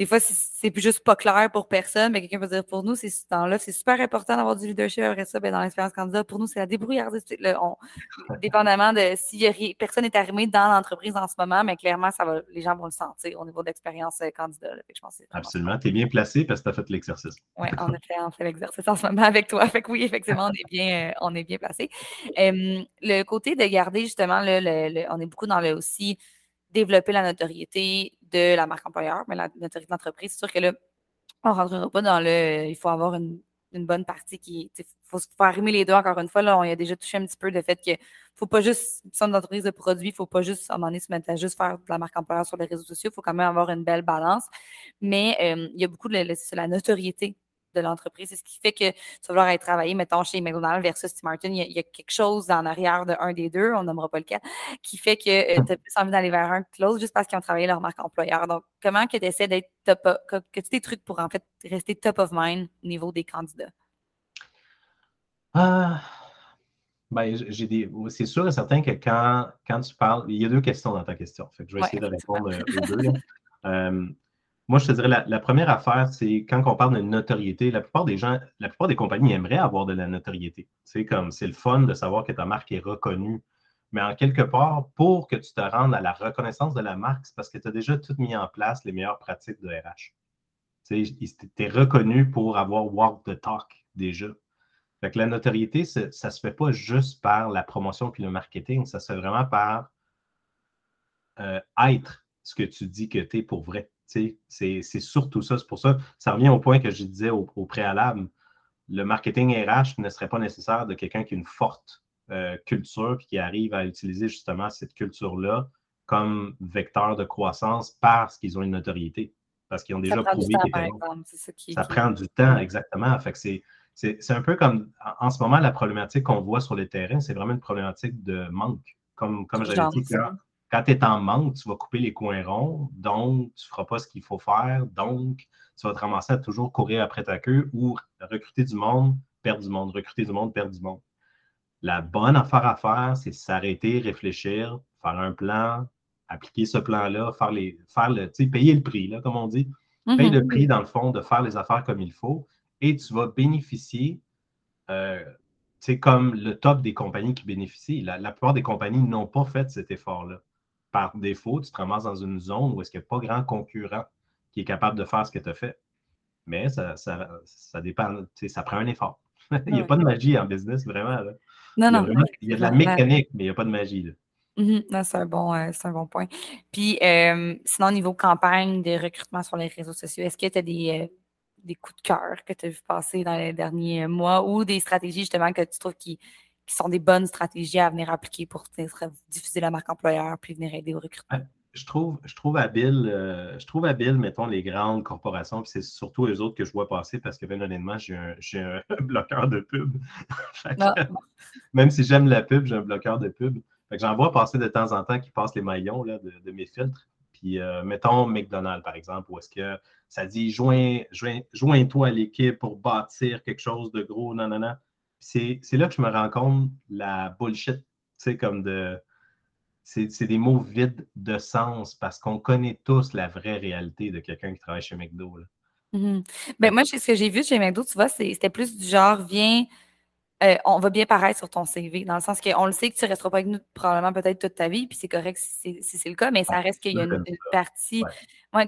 A: des fois, c'est juste pas clair pour personne, mais quelqu'un peut dire pour nous, c'est dans là, c'est super important d'avoir du leadership après ça, ben, dans l'expérience candidat. Pour nous, c'est la débrouillardise. dépendamment de si personne n'est arrivé dans l'entreprise en ce moment, mais clairement, ça va, les gens vont le sentir au niveau de l'expérience euh, candidat.
D: Absolument. Tu es bien placé parce que tu as fait l'exercice.
A: Oui, on a fait, fait l'exercice en ce moment avec toi. Fait que oui, effectivement, on est bien, euh, on est bien placé. le côté de garder justement, le, on est beaucoup dans le aussi développer la notoriété de la marque employeur, mais la notoriété d'entreprise. C'est sûr que là, on ne rentrera pas dans le. Il faut avoir une, bonne partie qui. Il faut, faut, arrimer les deux encore une fois. Là, on y a déjà touché un petit peu le fait qu'il ne faut pas juste. Si on entreprise de produits, il ne faut pas juste à un moment donné se mettre à juste faire de la marque employeur sur les réseaux sociaux. Il faut quand même avoir une belle balance. Mais euh, il y a beaucoup de la notoriété de l'entreprise. C'est ce qui fait que tu vas vouloir aller travailler, mettons, chez McDonald's versus Tim Martin. Il y, a, quelque chose en arrière de un des deux, on nommera pas lequel, qui fait que euh, tu as plus envie d'aller vers un que l'autre juste parce qu'ils ont travaillé leur marque employeur. Donc, comment que tu essaies d'être top que tu des trucs pour en fait rester top of mind au niveau des candidats?
D: Ah, ben, j'ai des. C'est sûr et certain que quand, quand tu parles, il y a deux questions dans ta question. Fait que je vais essayer de répondre euh, aux deux. Moi, je te dirais, la, première affaire, c'est quand on parle de notoriété, la plupart des gens, la plupart des compagnies aimeraient avoir de la notoriété. C'est comme, c'est le fun de savoir que ta marque est reconnue. Mais en quelque part, pour que tu te rendes à la reconnaissance de la marque, c'est parce que tu as déjà tout mis en place les meilleures pratiques de RH. Tu es reconnu pour avoir walk the talk déjà. Fait que la notoriété, ça ne se fait pas juste par la promotion puis le marketing, ça se fait vraiment par euh, être ce que tu dis que tu es pour vrai. C'est surtout ça. C'est pour ça, ça revient au point que je disais au, préalable. Le marketing RH ne serait pas nécessaire de quelqu'un qui a une forte euh, culture et qui arrive à utiliser justement cette culture-là comme vecteur de croissance parce qu'ils ont une notoriété. Parce qu'ils ont déjà prouvé qu'ils Ça prend du temps, exactement. Fait c'est un peu comme en ce moment, la problématique qu'on voit sur le terrain, c'est vraiment une problématique de manque. Comme, comme j'avais dit, quand tu es en manque, tu vas couper les coins ronds, donc tu ne feras pas ce qu'il faut faire, donc tu vas te ramasser à toujours courir après ta queue ou recruter du monde, perdre du monde, recruter du monde, perdre du monde. La bonne affaire à faire, c'est s'arrêter, réfléchir, faire un plan, appliquer ce plan-là, faire, les, faire le, payer le prix, là, comme on dit. Payer le mm-hmm. prix, dans le fond, de faire les affaires comme il faut et tu vas bénéficier euh, c'est comme le top des compagnies qui bénéficient. La, la plupart des compagnies n'ont pas fait cet effort-là par défaut, tu te ramasses dans une zone où est-ce qu'il n'y a pas grand concurrent qui est capable de faire ce que tu as fait. Mais ça, ça, dépend, ça prend un effort. il n'y a pas de magie en business, vraiment. Non, non. Il y a, de la mécanique, mais il n'y a pas de magie.
A: Mm-hmm. c'est un, bon, euh, un bon point. Puis, euh, sinon, au niveau campagne de recrutement sur les réseaux sociaux, est-ce que tu as des, euh, des coups de cœur que tu as vu passer dans les derniers mois ou des stratégies justement que tu trouves qui, qui sont des bonnes stratégies à venir appliquer pour diffuser la marque employeur puis venir aider au recrutement?
D: Je trouve, je trouve habile, euh, je trouve habile, mettons, les grandes corporations, puis c'est surtout eux autres que je vois passer parce que, bien honnêtement, j'ai un, bloqueur de pub. Ah. même si j'aime la pub, j'ai un bloqueur de pub. J'en vois passer de temps en temps qui passent les maillons là, de, mes filtres. Puis, euh, mettons McDonald's, par exemple, où est-ce que ça dit joins, joins, joins-toi à l'équipe pour bâtir quelque chose de gros, non, non, non c'est là que je me rends compte la bullshit, tu sais, comme de. C'est des mots vides de sens parce qu'on connaît tous la vraie réalité de quelqu'un qui travaille chez McDo.
A: Mm-hmm. ben, moi, ce que j'ai vu chez McDo, tu vois, c'était plus du genre, viens, euh, on va bien paraître sur ton CV, dans le sens qu'on le sait que tu ne resteras pas avec nous probablement peut-être toute ta vie, puis c'est correct si c'est le cas, mais ça reste qu'il y a une, partie,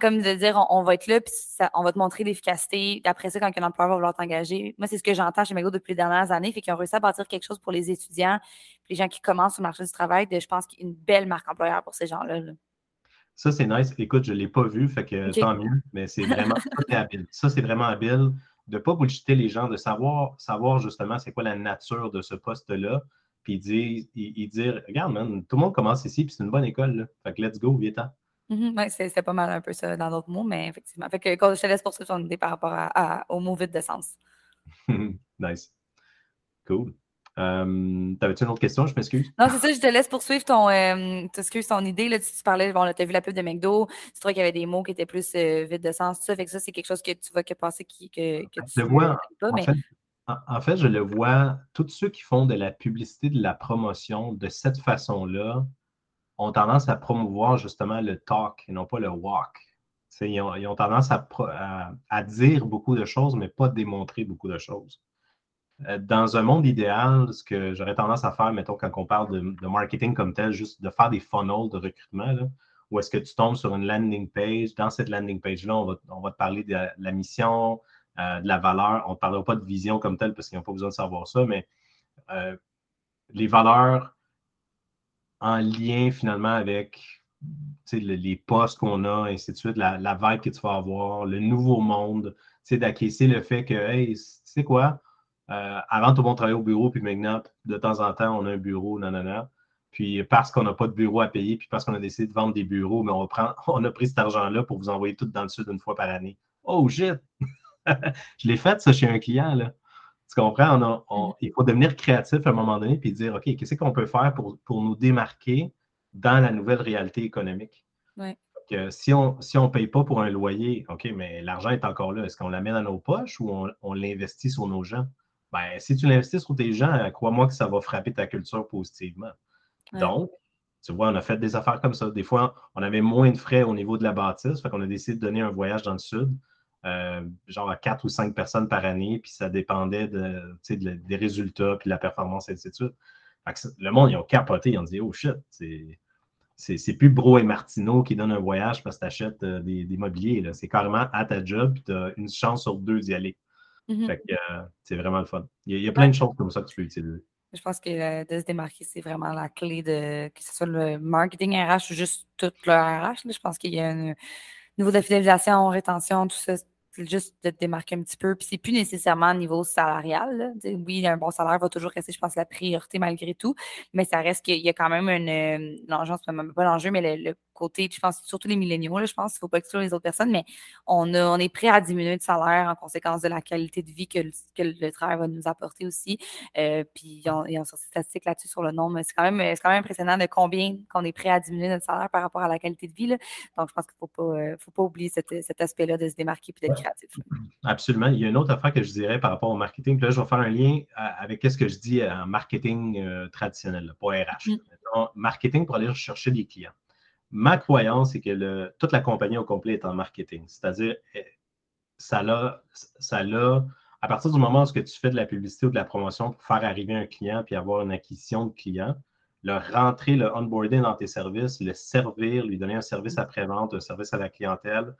A: comme de dire on, va être là, puis on va te montrer l'efficacité. Après ça, quand un employeur va vouloir t'engager, moi, c'est ce que j'entends chez Mego depuis les dernières années, fait qu'ils ont réussi à bâtir quelque chose pour les étudiants, les gens qui commencent sur le marché du travail, de, je pense qu'il y a une belle marque employeur pour ces gens-là.
D: Ça, c'est nice. Écoute, je ne l'ai pas vu, fait que tant mieux, mais c'est vraiment habile. Ça, c'est vraiment habile de ne pas bullshiter les gens, de savoir, savoir justement c'est quoi la nature de ce poste-là, puis dire, dire, regarde, man, tout le monde commence ici, puis c'est une bonne école, là. Fait que let's go, vite
A: mm c'est pas mal un peu ça dans d'autres mots, mais effectivement. Fait que quand je te laisse poursuivre ton idée par rapport à, au mot vide de sens.
D: nice. Cool. Euh, T'avais-tu une autre question? Je m'excuse.
A: Non, c'est ça, je te laisse poursuivre ton, euh, ton idée. Là, tu, parlais, bon, tu as vu la pub de McDo, tu trouvais qu'il y avait des mots qui étaient plus euh, vides de sens, tout ça. Fait que ça, c'est quelque chose que tu vois que passer qui, que, que tu
D: vois, pas. Mais... En fait, je le vois, tous ceux qui font de la publicité, de la promotion de cette façon-là ont tendance à promouvoir justement le talk et non pas le walk. Ils ont, tendance à, dire beaucoup de choses, mais pas démontrer beaucoup de choses. Euh, dans un monde idéal, ce que j'aurais tendance à faire, mettons, quand on parle de, marketing comme tel, juste de faire des funnels de recrutement, où est-ce que tu tombes sur une landing page. Dans cette landing page-là, on va, te parler de la mission, euh, de la valeur. On ne parlera pas de vision comme telle parce qu'ils n'ont pas besoin de savoir ça, mais euh, les valeurs en lien finalement avec les postes qu'on a, ainsi de suite, la, la, vibe que tu vas avoir, le nouveau monde, d'acquiescer le fait que, hey, tu sais quoi, euh, avant tout le monde travaillait au bureau, puis maintenant, de temps en temps, on a un bureau, nanana. Puis parce qu'on n'a pas de bureau à payer, puis parce qu'on a décidé de vendre des bureaux, mais on, prend, on a pris cet argent-là pour vous envoyer tout dans le sud une fois par année. Oh shit! je l'ai fait, ça, chez un client. Là. Tu comprends? Mm-hmm. il faut devenir créatif à un moment donné puis dire OK, qu'est-ce qu'on peut faire pour, pour, nous démarquer dans la nouvelle réalité économique? si on si ne paye pas pour un loyer, OK, mais l'argent est encore là. Est-ce qu'on l'amène dans nos poches ou on, l'investit sur nos gens? Ben, si tu l'investis sur tes gens, crois-moi que ça va frapper ta culture positivement? Donc, tu vois, on a fait des affaires comme ça. Des fois, on avait moins de frais au niveau de la bâtisse, fait qu'on a décidé de donner un voyage dans le sud. Euh, genre à quatre ou cinq personnes par année, puis ça dépendait de, des résultats, puis de la performance, et ainsi de suite. le monde, ils ont capoté, ils ont dit Oh shit, c'est plus Bro et Martineau qui donnent un voyage parce que tu achètes euh, des, des, mobiliers. C'est carrément à ta job, puis tu as une chance sur deux d'y aller. Mm-hmm. Euh, c'est vraiment le fun. Il y, a, plein de choses comme ça que tu peux utiliser.
A: Je pense que de se démarquer, c'est vraiment la clé de que ce soit le marketing RH ou juste tout le RH. Je pense qu'il y a un niveau de fidélisation, rétention, tout ça, juste de te démarquer un petit peu. Puis c'est plus nécessairement au niveau salarial. Oui, un bon salaire va toujours rester, je pense, la priorité malgré tout, mais ça reste qu'il y a quand même une, euh, l'enjeu, pas l'enjeu, mais le, côté, je pense, surtout les milléniaux, je pense qu'il ne faut pas exclure les autres personnes, mais on, on est prêt à diminuer le salaire en conséquence de la qualité de vie que, le travail va nous apporter aussi. Euh, puis, il y a une statistique là-dessus sur le nombre. C'est quand, même, quand même impressionnant de combien qu'on est prêt à diminuer notre salaire par rapport à la qualité de vie. Donc, je pense qu'il ne faut pas, euh, faut pas oublier cet, aspect-là de se démarquer et d'être créatif.
D: Absolument. Il y a une autre affaire que je dirais par rapport au marketing. là, je vais faire un lien euh, avec ce que je dis en marketing traditionnel, pas RH. Mm. Marketing pour aller chercher des clients ma croyance, c'est que toute la compagnie au complet est en marketing. C'est-à-dire, eh, ça l'a, ça à partir du moment où tu fais de la publicité ou de la promotion pour faire arriver un client puis avoir une acquisition de client, le rentrer, le onboarding dans tes services, le servir, lui donner un service après-vente, un service à la clientèle,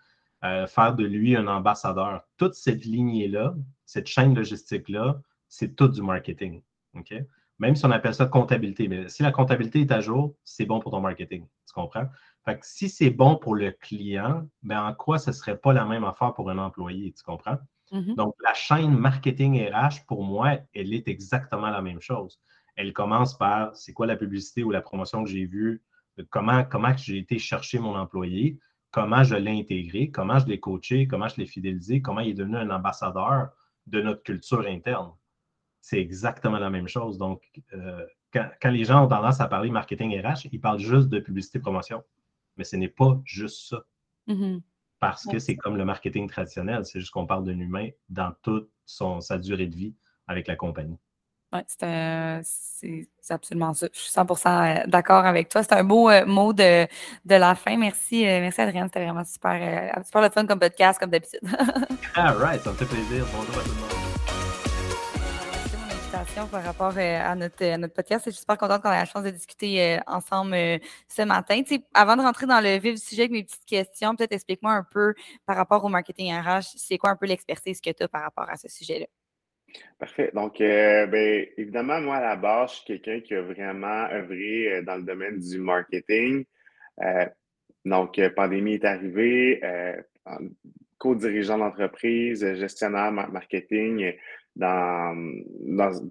D: euh, faire de lui un ambassadeur. Toute cette lignée-là, cette chaîne logistique-là, c'est tout du marketing. OK? Même si on appelle ça comptabilité. Mais si la comptabilité est à jour, c'est bon pour ton marketing. Tu comprends? Fait que si c'est bon pour le client, ben en quoi ce ne serait pas la même affaire pour un employé? Tu comprends? Mm-hmm. Donc, la chaîne marketing RH, pour moi, elle est exactement la même chose. Elle commence par c'est quoi la publicité ou la promotion que j'ai vue, comment, comment j'ai été chercher mon employé, comment je l'ai intégré, comment je l'ai coaché, comment je l'ai fidélisé, comment il est devenu un ambassadeur de notre culture interne? C'est exactement la même chose. Donc, euh, quand, les gens ont tendance à parler marketing RH, ils parlent juste de publicité promotion. Mais ce n'est pas juste ça. Mm-hmm. Parce que c'est comme le marketing traditionnel, c'est juste qu'on parle d'un humain dans toute son, sa durée de vie avec la compagnie.
A: Oui, c'est absolument ça. Je suis 100% euh, d'accord avec toi. C'est un beau euh, mot de, de, la fin. Merci, merci Adrien. C'était vraiment super, super le fun comme podcast, comme d'habitude.
D: All right, ça me fait plaisir. Bonjour à tout le monde
A: par rapport euh, à, notre, notre podcast. Je suis super contente qu'on ait la chance de discuter euh, ensemble euh, ce matin. avant de rentrer dans le vif du sujet avec mes petites questions, peut-être explique-moi un peu par rapport au marketing RH, c'est quoi un peu l'expertise que tu as par rapport à ce sujet-là?
E: Parfait. Donc, ben, évidemment, moi, à la base, je suis quelqu'un qui a vraiment œuvré dans le domaine du marketing. donc, pandémie est arrivée, co-dirigeant d'entreprise, gestionnaire marketing dans,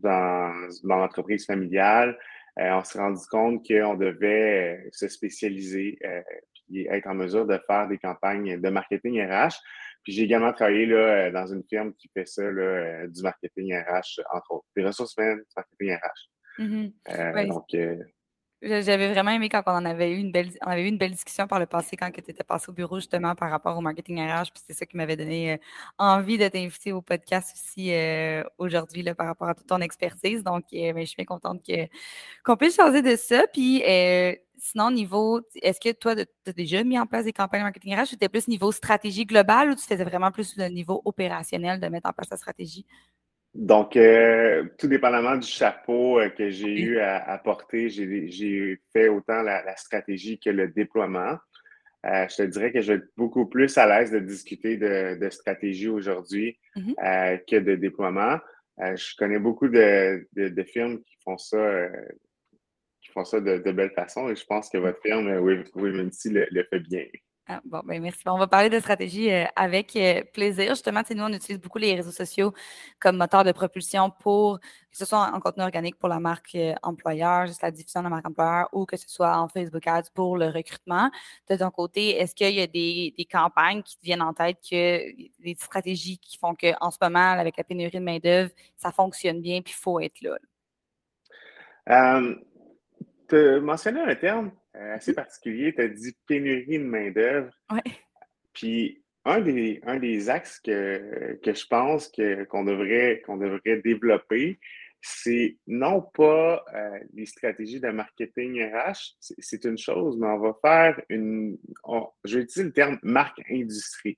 E: dans, l'entreprise familiale, euh, on s'est rendu compte qu'on devait euh, se spécialiser euh, et être en mesure de faire des campagnes de marketing RH. Puis j'ai également travaillé là, dans une firme qui fait ça, là, du marketing RH, entre autres, des ressources humaines, du marketing RH. Mm-hmm. Donc,
A: J'avais vraiment aimé quand on en avait eu une belle, on avait eu une belle discussion par le passé quand tu étais passé au bureau justement par rapport au marketing RH. Puis c'est ça qui m'avait donné euh, envie de t'inviter au podcast aussi euh, aujourd'hui par rapport à toute ton expertise. Donc, euh, ben, je suis bien contente qu'on puisse changer de ça. Puis sinon, niveau, est-ce que toi, tu as déjà mis en place des campagnes marketing RH c'était plus niveau stratégie globale ou tu faisais vraiment plus le niveau opérationnel de mettre en place la stratégie?
E: Donc, euh, tout dépendamment du chapeau euh, que j'ai eu à, porter, j'ai fait autant la, stratégie que le déploiement. Euh, je te dirais que je vais être beaucoup plus à l'aise de discuter de, stratégie aujourd'hui mm-hmm. que de déploiement. je connais beaucoup de, de, firmes qui font ça, qui font ça de, belle façon et je pense que votre firme, Womency, le, le fait bien.
A: Ah, bon, ben merci. On va parler de stratégie euh, avec euh, plaisir. Justement, nous, on utilise beaucoup les réseaux sociaux comme moteur de propulsion pour que ce soit en, contenu organique pour la marque euh, employeur, juste la diffusion de la marque employeur, ou que ce soit en Facebook Ads pour le recrutement. De ton côté, est-ce qu'il y a des, campagnes qui te viennent en tête, que des stratégies qui font qu'en ce moment, avec la pénurie de main-d'œuvre, ça fonctionne bien, puis il faut être là?
E: tu mentionnais un terme assez particulier. Tu as dit pénurie de main-d'œuvre.
A: Ouais.
E: Puis un des, un des axes que, que je pense que, qu'on, devrait, qu'on devrait développer, c'est non pas euh, les stratégies de marketing RH, c'est, une chose, mais on va faire une. je vais utiliser le terme marque industrie.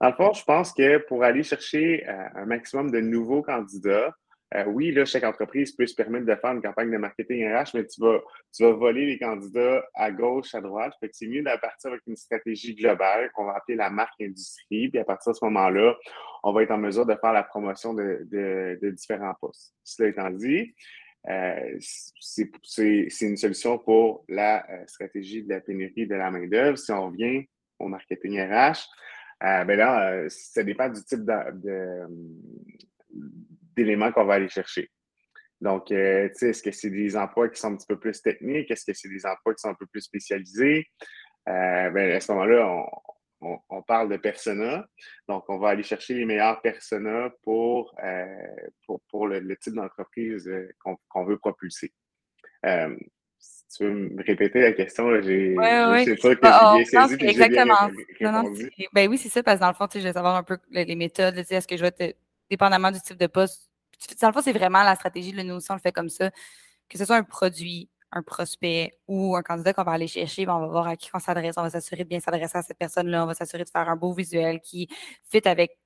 E: Le fond, je pense que pour aller chercher euh, un maximum de nouveaux candidats, euh, oui, là, chaque entreprise peut se permettre de faire une campagne de marketing RH, mais tu vas, voler les candidats à gauche, à droite. C'est mieux partir avec une stratégie globale qu'on va appeler la marque industrie. Puis à partir de ce moment-là, on va être en mesure de faire la promotion de, différents postes. Cela étant dit, euh, c'est une solution pour la euh, stratégie de la pénurie de la main-d'œuvre. Si on revient au marketing RH, ben là, ça dépend du type de d'éléments qu'on va aller chercher. Donc, euh, tu sais, est-ce que c'est des emplois qui sont un petit peu plus techniques? Est-ce que c'est des emplois qui sont un peu plus spécialisés? Euh, ben, à ce moment-là, on, parle de persona. Donc, on va aller chercher les meilleurs personas pour, euh, pour, le, type d'entreprise qu'on veut propulser. si tu veux me répéter la question, j'ai
A: oui,
E: sais pas que bah, j'ai
A: bien saisi. Exactement. non, ben oui, c'est ça, parce que dans le fond, je vais savoir un peu les, méthodes. Est-ce que je vais te dépendamment du type de poste. Dans le fond, c'est vraiment la stratégie. de nous aussi, on le fait comme ça. Que ce soit un produit, un prospect ou un candidat qu'on va aller chercher, ben, on va voir à qui on s'adresse, on va s'assurer de bien s'adresser à cette personne-là, on va s'assurer de faire un beau visuel qui fit avec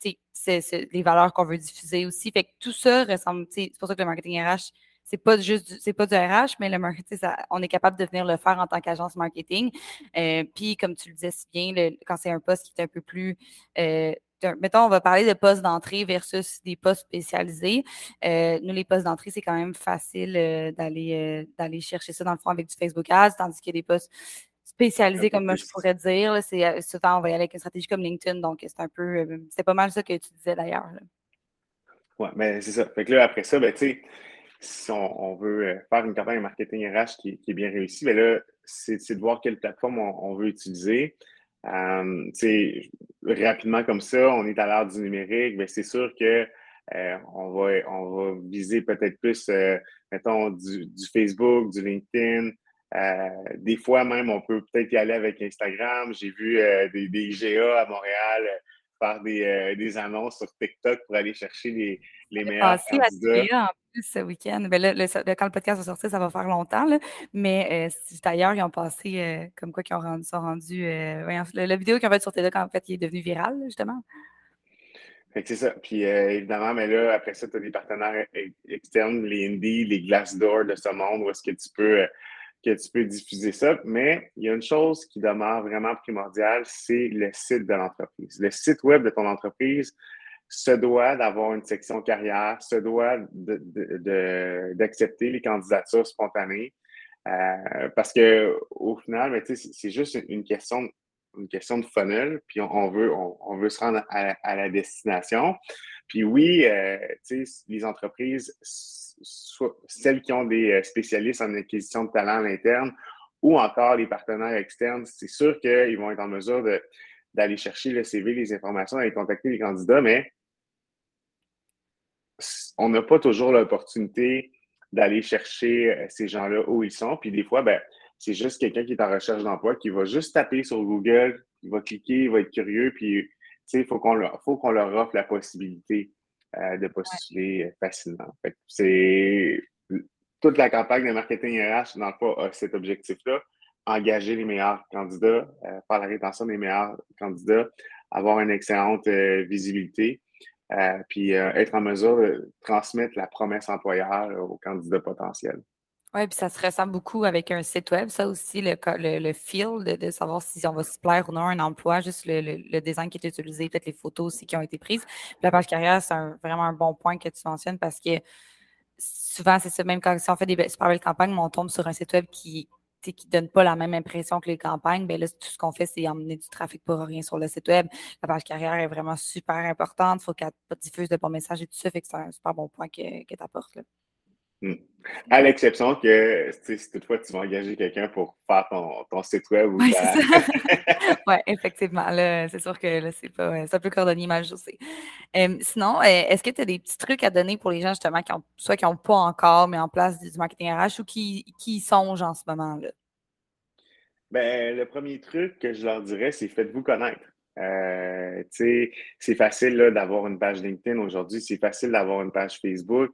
A: les valeurs qu'on veut diffuser aussi. Fait que tout ça ressemble, c'est pour ça que le marketing RH, c'est pas juste c'est pas du RH, mais le marketing, on est capable de venir le faire en tant qu'agence marketing. Euh, puis, comme tu le disais si bien, quand c'est un poste qui est un peu plus euh, mettons, on va parler de postes d'entrée versus des postes spécialisés. Euh, nous, les postes d'entrée, c'est quand même facile euh, d'aller, euh, d'aller chercher ça dans le fond avec du Facebook Ads, tandis qu'il y a des postes spécialisés, comme je pourrais dire. c'est, souvent, on va y aller avec une stratégie comme LinkedIn. Donc, c'est un peu, c'est pas mal ça que tu disais d'ailleurs.
E: Oui, mais c'est ça. Fait que là, après ça, ben, tu sais, si on, veut faire une campagne marketing RH qui, est bien réussie, ben là, c'est, de voir quelle plateforme on veut utiliser. Euh, rapidement comme ça, on est à l'heure du numérique, mais c'est sûr que euh, on, va, on va viser peut-être plus, euh, mettons, du, Facebook, du LinkedIn. des fois même, on peut peut-être y aller avec Instagram. J'ai vu des, des, IGA à Montréal faire des, des, annonces sur TikTok pour aller chercher les, les meilleurs candidats
A: ce week-end. Ben quand le podcast va sortir, ça va faire longtemps. Mais euh, d'ailleurs, ils ont passé euh, comme quoi qu'ils ont rendu, sont rendus. Euh, la, vidéo qu'ils ont faite sur TikTok, en fait, qui est devenue virale, justement.
E: c'est ça. Puis évidemment, mais là, après ça, tu as des partenaires externes, les Indies, les Glassdoor de ce monde, où est-ce que tu peux que tu peux diffuser ça. Mais il y a une chose qui demeure vraiment primordiale, c'est le site de l'entreprise. Le site web de ton entreprise, se doit d'avoir une section carrière, se doit d'accepter les candidatures spontanées. Euh, parce que au final, c'est juste une question, une question de funnel, puis on, veut, on, veut se rendre à, la destination. Puis oui, euh, les entreprises, soit celles qui ont des euh, spécialistes en acquisition de talent à l'interne ou encore les partenaires externes, c'est sûr qu'ils vont être en mesure d'aller chercher le CV, les informations, d'aller contacter les candidats, mais on n'a pas toujours l'opportunité d'aller chercher ces gens-là où ils sont. Puis des fois, ben, c'est juste quelqu'un qui est en recherche d'emploi qui va juste taper sur Google, il va cliquer, il va être curieux, puis il faut qu'on leur offre la possibilité euh, de postuler facilement. c'est toute la campagne de marketing RH, dans le fond, a cet objectif-là. Engager les meilleurs candidats, euh, faire la rétention des meilleurs candidats, avoir une excellente euh, visibilité, puis être en mesure de transmettre la promesse employeur aux candidats potentiels.
A: Oui, puis ça se ressent beaucoup avec un site web, ça aussi, le, le, le feel de, savoir si on va se plaire ou non un emploi, juste le, design qui est utilisé, peut-être les photos aussi qui ont été prises. la page carrière, c'est vraiment un bon point que tu mentionnes parce que souvent, c'est ça, même quand si on fait des super belles campagnes, on tombe sur un site web qui ne donne pas la même impression que les campagnes, bien là, tout ce qu'on fait, c'est emmener du trafic pour rien sur le site web. La page carrière est vraiment super importante. Il faut qu'elle diffuse de bons messages et tout ça. Fait que c'est un super bon point que, que tu apportes. Là.
E: Hmm. À l'exception que si toutefois tu vas engager quelqu'un pour faire ton, site web ou
A: Oui, ouais, effectivement. C'est sûr que là, c'est pas. Ça peut coordonner mal, sais. sinon, euh, est-ce que tu as des petits trucs à donner pour les gens justement qui ont soit qui n'ont pas encore mis en place du marketing RH ou qui, qui songent en ce moment-là?
E: Ben, le premier truc que je leur dirais, c'est faites-vous connaître. Euh, c'est facile d'avoir une page LinkedIn aujourd'hui, c'est facile d'avoir une page Facebook.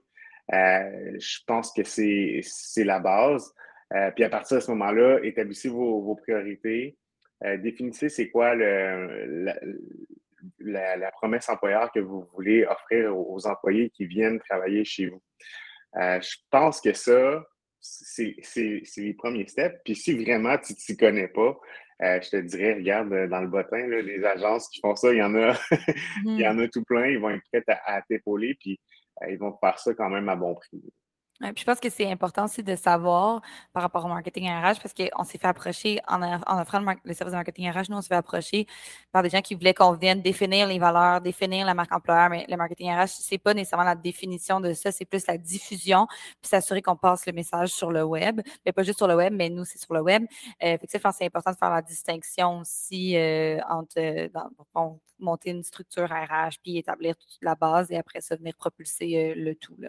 E: Euh, je pense que c'est la base. Euh, puis à partir de ce moment-là, établissez vos, priorités. Euh, définissez c'est quoi le, la, promesse employeur que vous voulez offrir aux, employés qui viennent travailler chez vous. je pense que ça, c'est les premiers steps. Puis si vraiment tu ne t'y connais pas, je te dirais, regarde dans le bottin, les agences qui font ça, il y en a, il y en a tout plein, ils vont être prêts à, à t'épauler. Puis ils vont faire ça quand même à bon prix
A: puis je pense que c'est important aussi de savoir par rapport au marketing RH parce qu'on s'est fait approcher en, offrant le, service de marketing RH, nous on s'est fait approcher par des gens qui voulaient qu'on vienne définir les valeurs, définir la marque employeur, mais le marketing RH, c'est pas nécessairement la définition de ça, c'est plus la diffusion, puis s'assurer qu'on passe le message sur le web, mais pas juste sur le web, mais nous c'est sur le web. Euh, que je pense c'est important de faire la distinction aussi euh, entre euh, monter une structure RH puis établir toute la base et après ça venir propulser le tout. Là.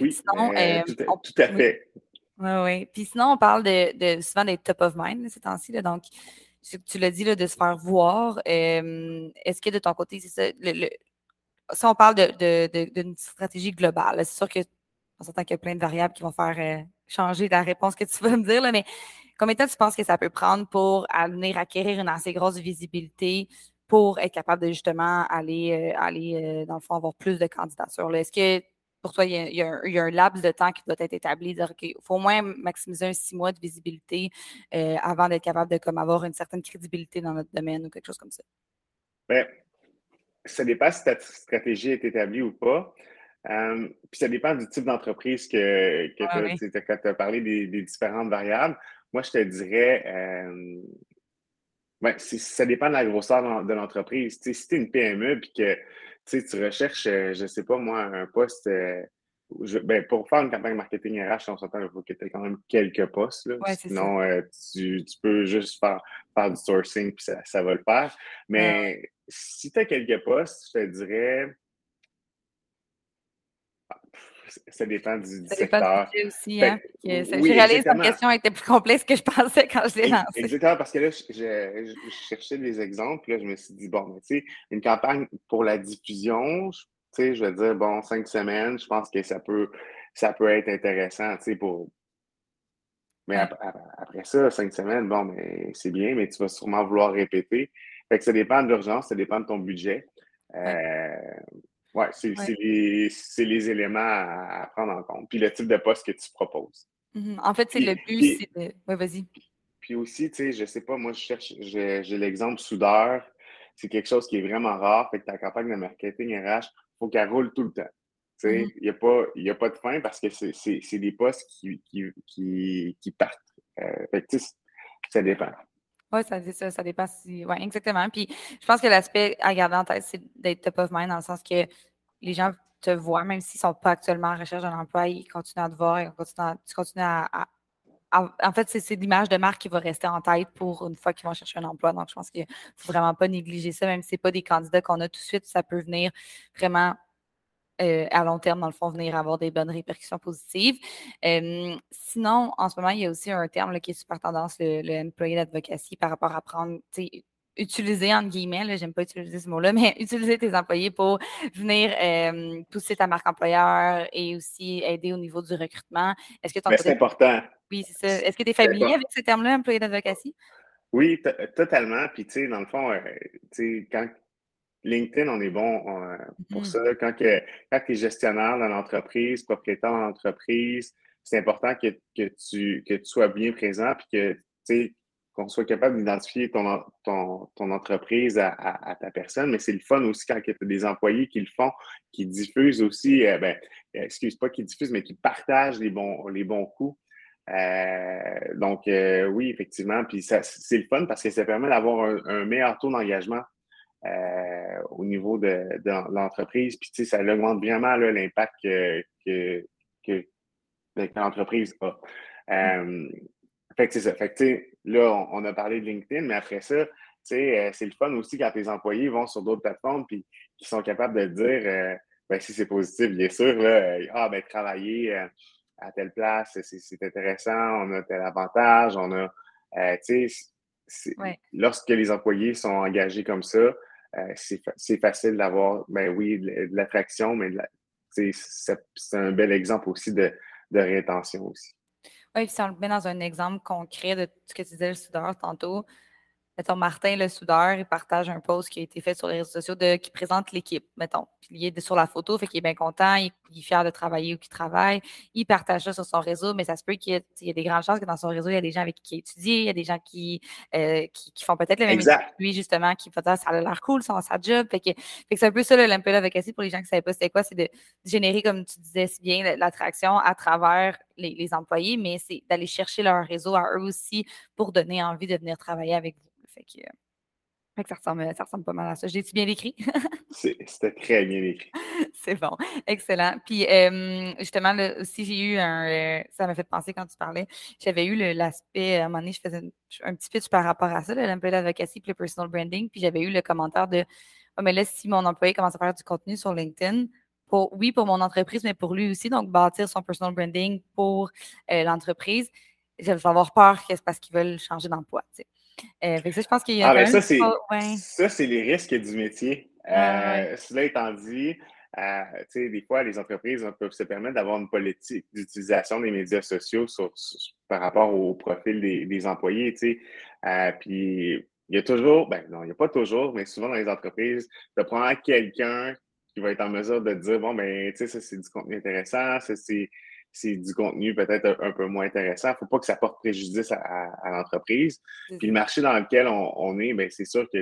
E: Oui, sinon, euh, tout, à, fait.
A: Oui, oui. Puis sinon, on parle de, souvent des top of mind ces temps-ci. Donc, tu l'as dit, là, de se faire voir. Est-ce que de ton côté, c'est ça, le, si on parle d'une stratégie globale, c'est sûr qu'on s'entend qu'il y a plein de variables qui vont faire euh, changer la réponse que tu vas me dire, là, mais combien de temps tu penses que ça peut prendre pour venir acquérir une assez grosse visibilité pour être capable de justement aller, euh, aller dans le fond, avoir plus de candidatures? Est-ce que pour toi, il y, a, un, laps de temps qui doit être établi. Dire, il faut au moins maximiser un six mois de visibilité euh, avant d'être capable de comme, avoir une certaine crédibilité dans notre domaine ou quelque chose comme ça.
E: Bien, ça dépend si ta stratégie est établie ou pas. Euh, puis ça dépend du type d'entreprise que, que tu as, parlé des, différentes variables. Moi, je te dirais, euh, ça dépend de la grosseur de l'entreprise. Si tu es une PME puis que tu recherches, euh, je ne sais pas moi, un poste. Euh, ben, pour faire une campagne marketing RH, on s'entend, il faut que tu aies quand même quelques postes. Sinon, euh, tu, peux juste faire, faire du sourcing puis ça, va le faire. Mais si tu as quelques postes, je te dirais ça dépend du, ça secteur.
A: Dépend du aussi, hein, je réalise que la question était plus complexe que je pensais quand je l'ai lancée.
E: Exactement, parce que là, je, cherchais des exemples, là, je me suis dit, bon, tu sais, une campagne pour la diffusion, tu sais, je vais dire, bon, cinq semaines, je pense que ça peut, ça peut être intéressant, tu sais, pour... Mais après, ça, cinq semaines, bon, mais c'est bien, mais tu vas sûrement vouloir répéter. Fait que ça dépend de l'urgence, ça dépend de ton budget. Euh, oui, c'est les, éléments à, prendre en compte. Puis le type de poste que tu proposes.
A: Mm-hmm. En fait, c'est le but, c'est de. Oui, vas-y.
E: Puis aussi, tu sais, je sais pas, moi, je cherche, j'ai l'exemple soudeur. C'est quelque chose qui est vraiment rare. Fait que ta campagne de marketing RH, il faut qu'elle roule tout le temps. Tu sais, mm-hmm. il n'y a, pas, a pas de fin parce que c'est des postes qui, qui, qui, partent. Euh, fait que, ça dépend.
A: Oui, ça, ça, ça dépend si. Oui, exactement. Puis je pense que l'aspect à garder en tête, c'est d'être top of mind dans le sens que les gens te voient, même s'ils ne sont pas actuellement en recherche d'un emploi, ils continuent à te voir, et tu continues à, en fait, c'est l'image de marque qui va rester en tête pour une fois qu'ils vont chercher un emploi. Donc, je pense qu'il ne faut vraiment pas négliger ça, même si ce n'est pas des candidats qu'on a tout de suite, ça peut venir vraiment euh, à long terme, dans le fond, venir avoir des bonnes répercussions positives. sinon, en ce moment, il y a aussi un terme qui est super tendance, le, le employee advocacy, par rapport à prendre, utiliser, entre guillemets, j'aime pas utiliser ce mot-là, mais utiliser tes employés pour venir pousser ta marque employeur et aussi aider au niveau du recrutement.
E: Est-ce que C'est important.
A: Oui, c'est ça. Est-ce que tu es familier avec ce terme-là, employé d'advocacy?
E: Oui, totalement. Puis, tu sais, dans le fond, euh, tu sais, quand LinkedIn, on est bon euh, pour mmh. ça. Quand, tu es gestionnaire dans l'entreprise, propriétaire dans l'entreprise, c'est important que, tu, que tu sois bien présent puis que, tu qu'on soit capable d'identifier ton, ton, entreprise à, ta personne, mais c'est le fun aussi quand il y a des employés qui le font, qui diffusent aussi, euh, ben, excuse pas qui diffusent, mais qui partagent les bons, les bons coups. Euh, donc, euh, oui, effectivement, puis c'est le fun parce que ça permet d'avoir un, meilleur taux d'engagement au niveau de, l'entreprise. Puis, tu sais, ça augmente vraiment l'impact que, que, que, l'entreprise a. fait que c'est ça. Fait que, là, on, a parlé de LinkedIn, mais après ça, euh, c'est le fun aussi quand tes employés vont sur d'autres plateformes puis qui sont capables de dire euh, ben, si c'est positif, bien sûr, là, euh, ah, ben, travailler à telle place, c'est intéressant, on a tel avantage, on a. tu sais, lorsque les employés sont engagés comme ça, c'est facile d'avoir, ben oui, de, l'attraction, mais c'est un bel exemple aussi de, de rétention aussi.
A: Oui, puis si on le met dans un exemple concret de ce que tu disais, le soudeur, tantôt, mettons, Martin, le soudeur, il partage un post qui a été fait sur les réseaux sociaux de, qui présente l'équipe, mettons. Puis il est sur la photo, fait qu'il est bien content, il, est fier de travailler où il travaille. Il partage ça sur son réseau, mais ça se peut qu'il y, ait des grandes chances que dans son réseau, il y a des gens avec qui il étudie, il y a des gens qui, euh, qui, font peut-être le même métier que lui, justement, qui font ça a l'air cool, ça sa job. Fait que, fait que c'est un peu ça, l'Employee Advocacy, pour les gens qui ne savaient pas c'était quoi, c'est de générer, comme tu disais si bien, l'attraction à travers les, les employés, mais c'est d'aller chercher leur réseau à eux aussi pour donner envie de venir travailler avec vous. Fait que, ça, ressemble, ça ressemble pas mal à ça. J'ai-tu bien écrit?
E: C'était très bien écrit.
A: C'est bon. Excellent. Puis, justement, aussi, j'ai eu un. Euh, ça m'a fait penser quand tu parlais. J'avais eu l'aspect. À un moment donné, je faisais un petit pitch par rapport à ça, l'employé d'advocacy puis le personal branding. Puis, j'avais eu le commentaire de oh, mais là, si mon employé commence à faire du contenu sur LinkedIn, pour, oui, pour mon entreprise, mais pour lui aussi, donc bâtir son personal branding pour euh, l'entreprise, je vais avoir peur que c'est parce qu'ils veulent changer d'emploi. Euh, ça, je pense qu'il y a
E: ah, ben ça, c'est, ça, c'est les risques du métier. Euh, cela étant dit, euh, des fois, les entreprises peuvent se permettre d'avoir une politique d'utilisation des médias sociaux par rapport au profil des, employés. puis, il y a toujours, ben non, il n'y a pas toujours, mais souvent dans les entreprises, de prendre quelqu'un qui va être en mesure de dire, bon, ben, tu sais, ça, c'est du contenu intéressant, ça, c'est c'est du contenu peut-être un, peu moins intéressant. Il ne faut pas que ça porte préjudice à, l'entreprise. Puis le marché dans lequel on, est, ben, c'est sûr que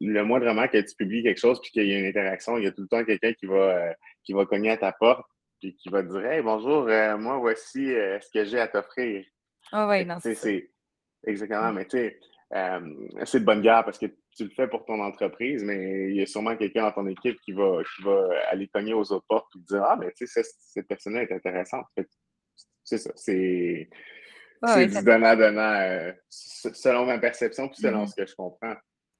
E: le moindrement que tu publies quelque chose puis qu'il y a une interaction, il y a tout le temps quelqu'un qui va, euh, qui va cogner à ta porte puis qui va te dire Hey, bonjour, euh, moi, voici euh, ce que j'ai à t'offrir.
A: Ah oui, non, c'est
E: Exactement, mais tu sais, c'est de bonne guerre parce que tu le fais pour ton entreprise, mais il y a sûrement quelqu'un dans ton équipe qui va, qui va aller cogner aux autres portes et dire Ah, ben, tu sais, cette personne-là est intéressante. C'est ça. C'est du donnant-donnant euh, selon ma perception puis selon mm-hmm. ce que je comprends.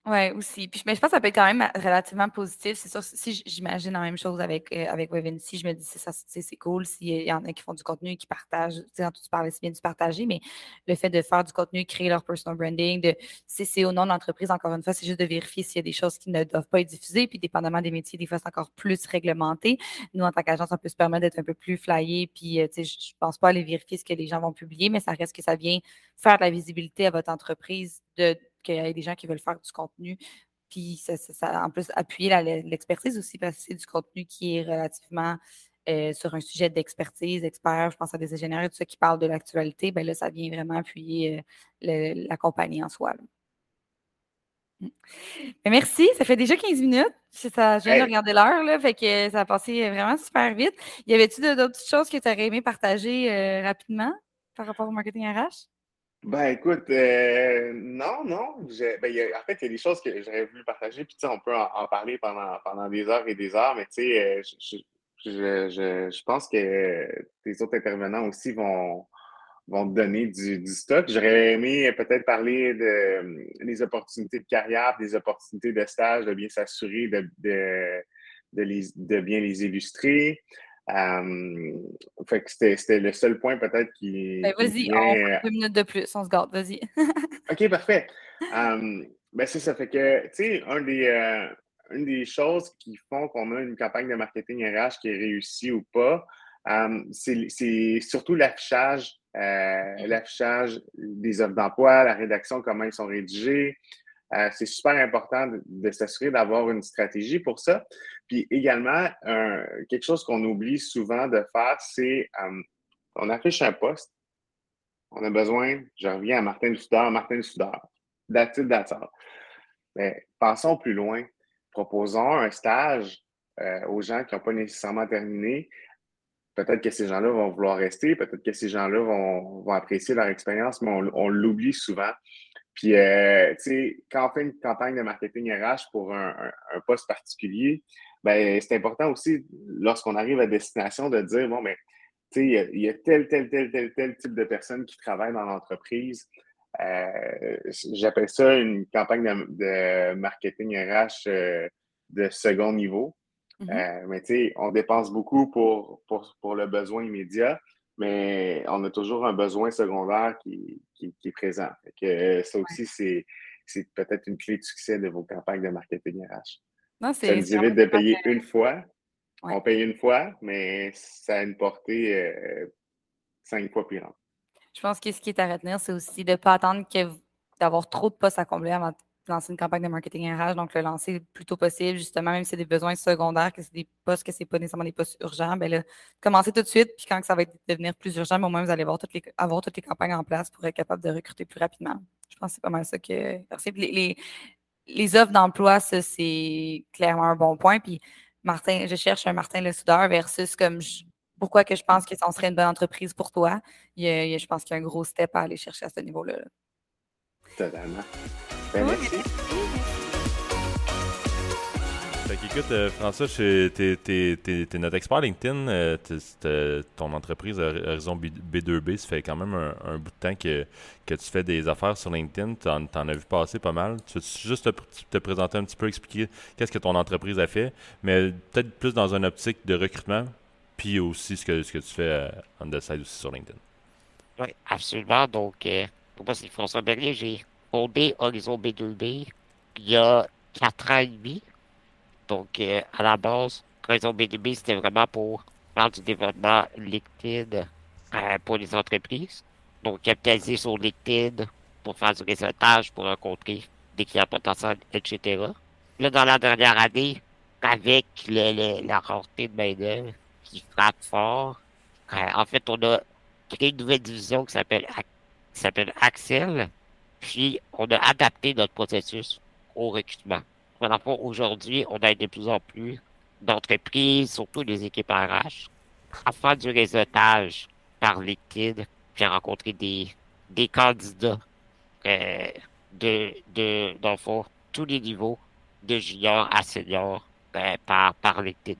A: Oui, aussi. Puis, mais je pense que ça peut être quand même relativement positif. C'est sûr, si j'imagine la même chose avec, euh, avec je me dis, c'est c'est cool s'il y en a qui font du contenu, qui partagent. Tu sais, tu parlais si bien du partager, mais le fait de faire du contenu, créer leur personal branding, de si c'est au nom de l'entreprise, encore une fois, c'est juste de vérifier s'il y a des choses qui ne doivent pas être diffusées. Puis, dépendamment des métiers, des fois, c'est encore plus réglementé. Nous, en tant qu'agence, on peut se permettre d'être un peu plus flyé. Puis, euh, tu sais, je ne pense pas aller vérifier ce que les gens vont publier, mais ça reste que ça vient faire de la visibilité à votre entreprise de qu'il y ait des gens qui veulent faire du contenu. Puis ça, en plus, appuyer l'expertise aussi, parce que c'est du contenu qui est relativement euh, sur un sujet d'expertise, expert, je pense à des ingénieurs et tout ça qui parlent de l'actualité, ben là, ça vient vraiment appuyer euh, la compagnie en soi. Mm. Ben, merci, ça fait déjà 15 minutes. Ça, je viens de regarder l'heure, fait que ça a passé vraiment super vite. Y avait-tu d'autres choses que tu aurais aimé partager euh, rapidement par rapport au marketing RH?
E: Ben écoute, euh, non, non. Ben, en fait, il y a des choses que j'aurais voulu partager, puis on peut en, parler pendant, pendant des heures et des heures, mais tu sais, euh, je, je, je, pense que les autres intervenants aussi vont, vont te donner du, du stock. J'aurais aimé peut-être parler de, des opportunités de carrière, des opportunités de stage, de bien s'assurer de, de, de, les, de bien les illustrer. Fait que c'était le seul point peut-être qui.
A: Ben, vas-y, on deux minutes de plus, on se garde, vas-y.
E: OK, parfait. ben, c'est ça. Fait que, tu sais, un des, une des choses qui font qu'on a une campagne de marketing RH qui est réussie ou pas, c'est surtout l'affichage euh, l'affichage des offres d'emploi, la rédaction, comment ils sont rédigés. Euh, c'est super important de, s'assurer d'avoir une stratégie pour ça. Puis également, quelque chose qu'on oublie souvent de faire, c'est euh, on affiche un poste. On a besoin, je reviens à Martin Soudard, Martin Soudard. That's it, Mais passons plus loin. Proposons un stage aux gens qui n'ont pas nécessairement terminé peut-être que ces gens-là vont vouloir rester, peut-être que ces gens-là vont, apprécier leur expérience, mais on, l'oublie souvent. Puis, euh, tu sais, quand on fait une campagne de marketing RH pour un, poste particulier, ben, c'est important aussi, lorsqu'on arrive à destination, de dire, bon, mais, tu sais, il y, a tel, tel, tel, tel, tel type de personnes qui travaillent dans l'entreprise. Euh, j'appelle ça une campagne de, marketing RH euh, de second niveau. Mm-hmm. Euh, mais tu sais, on dépense beaucoup pour, pour, le besoin immédiat, mais on a toujours un besoin secondaire qui, est présent. que, ça aussi, c'est, peut-être une clé de succès de vos campagnes de marketing RH. Non, ça nous évite de payer une fois. On paye une fois, mais ça a une portée euh, cinq fois plus grande.
A: Je pense que ce qui est à retenir, c'est aussi de ne pas attendre que d'avoir trop de postes à combler avant lancer une campagne de marketing RH, donc le lancer le plus tôt possible, justement, même si c'est des besoins secondaires, que c'est des postes, que c'est pas nécessairement des postes urgents, là, commencer tout de suite, puis quand ça va devenir plus urgent, ben, au moins vous allez avoir toutes, les, avoir toutes les campagnes en place pour être capable de recruter plus rapidement. Je pense que c'est pas mal ça que. Les, les, offres d'emploi, ça, c'est clairement un bon point. Puis Martin, je cherche un Martin Le Soudeur versus comme pourquoi que je pense que ça serait une bonne entreprise pour toi. Il y a, je pense qu'il y a un gros step à aller chercher à ce niveau-là.
E: Totalement. Ben, merci.
B: Écoute, euh, François, tu es, notre expert LinkedIn. Euh, ton entreprise Horizon B2B, ça fait quand même un, bout de temps que, tu fais des affaires sur LinkedIn. Tu en, as vu passer pas mal. Tu veux juste te, présenter un petit peu, expliquer qu'est-ce que ton entreprise a fait, mais peut-être plus dans une optique de recrutement, puis aussi ce que, tu fais euh, the side aussi sur LinkedIn.
F: Oui, absolument. Donc, moi, c'est François Bernier. J'ai fondé Horizon B2B il y a quatre ans et demi. Donc, euh, à la base, Horizon B2B, c'était vraiment pour faire du développement LinkedIn euh, pour les entreprises. Donc, capitaliser sur LinkedIn pour faire du réseautage, pour rencontrer des clients potentiels, etc. Là, dans la dernière année, avec la rareté de main-d'œuvre qui frappe fort, euh, en fait, on a créé une nouvelle division qui s'appelle qui s'appelle Axel, puis, on a adapté notre processus au recrutement. Aujourd'hui, on a de plus en plus d'entreprises, surtout des équipes RH, à faire du réseautage par LinkedIn, puis à rencontrer des, des candidats euh, de, de, dans tous les niveaux, de junior à senior, euh, par, par LinkedIn.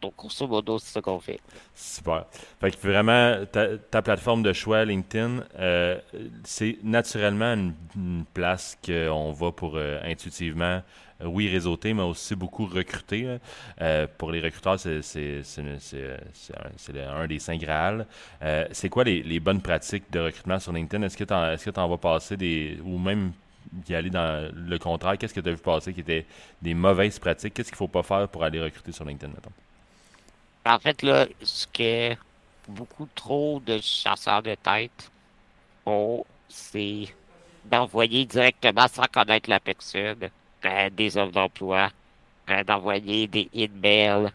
F: Donc, grosso modo, c'est ça qu'on fait.
B: Super. Fait que vraiment, ta, plateforme de choix, LinkedIn, euh, c'est naturellement une, place qu'on va pour intuitivement, oui, réseauter, mais aussi beaucoup recruter. pour les recruteurs, c'est un des cinq Graal. c'est quoi les, bonnes pratiques de recrutement sur LinkedIn? Est-ce que tu en, en vas passer des. ou même y aller dans le contraire? Qu'est-ce que tu as vu passer qui étaient des mauvaises pratiques? Qu'est-ce qu'il ne faut pas faire pour aller recruter sur LinkedIn, maintenant?
F: En fait, là, ce que beaucoup trop de chasseurs de tête c'est d'envoyer directement sans connaître la personne euh, des offres d'emploi, euh, d'envoyer des emails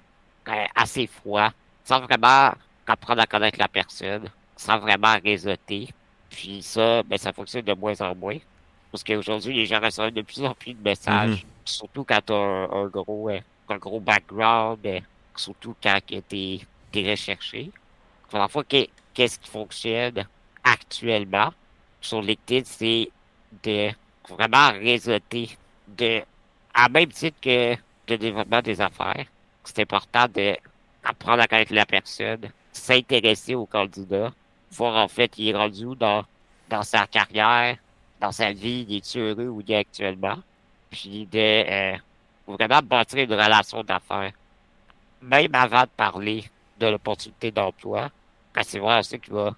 F: euh, assez froids, sans vraiment apprendre à connaître la personne, sans vraiment réseauter. Puis ça, ben, ça fonctionne de moins en moins. Parce qu'aujourd'hui, les gens reçoivent de plus en plus de messages, mm-hmm. surtout quand tu as un, gros, un gros background surtout quand tu es, recherché. La fois, qu'est-ce qui fonctionne actuellement sur LinkedIn, c'est de vraiment réseauter de, à même titre que le développement des affaires. C'est important d'apprendre à connaître la personne, s'intéresser au candidat, voir en fait il est rendu où dans, dans sa carrière, dans sa vie, il est heureux où il est actuellement, puis de euh, vraiment bâtir une relation d'affaires même avant de parler de l'opportunité d'emploi, ben, c'est vraiment ça qui va,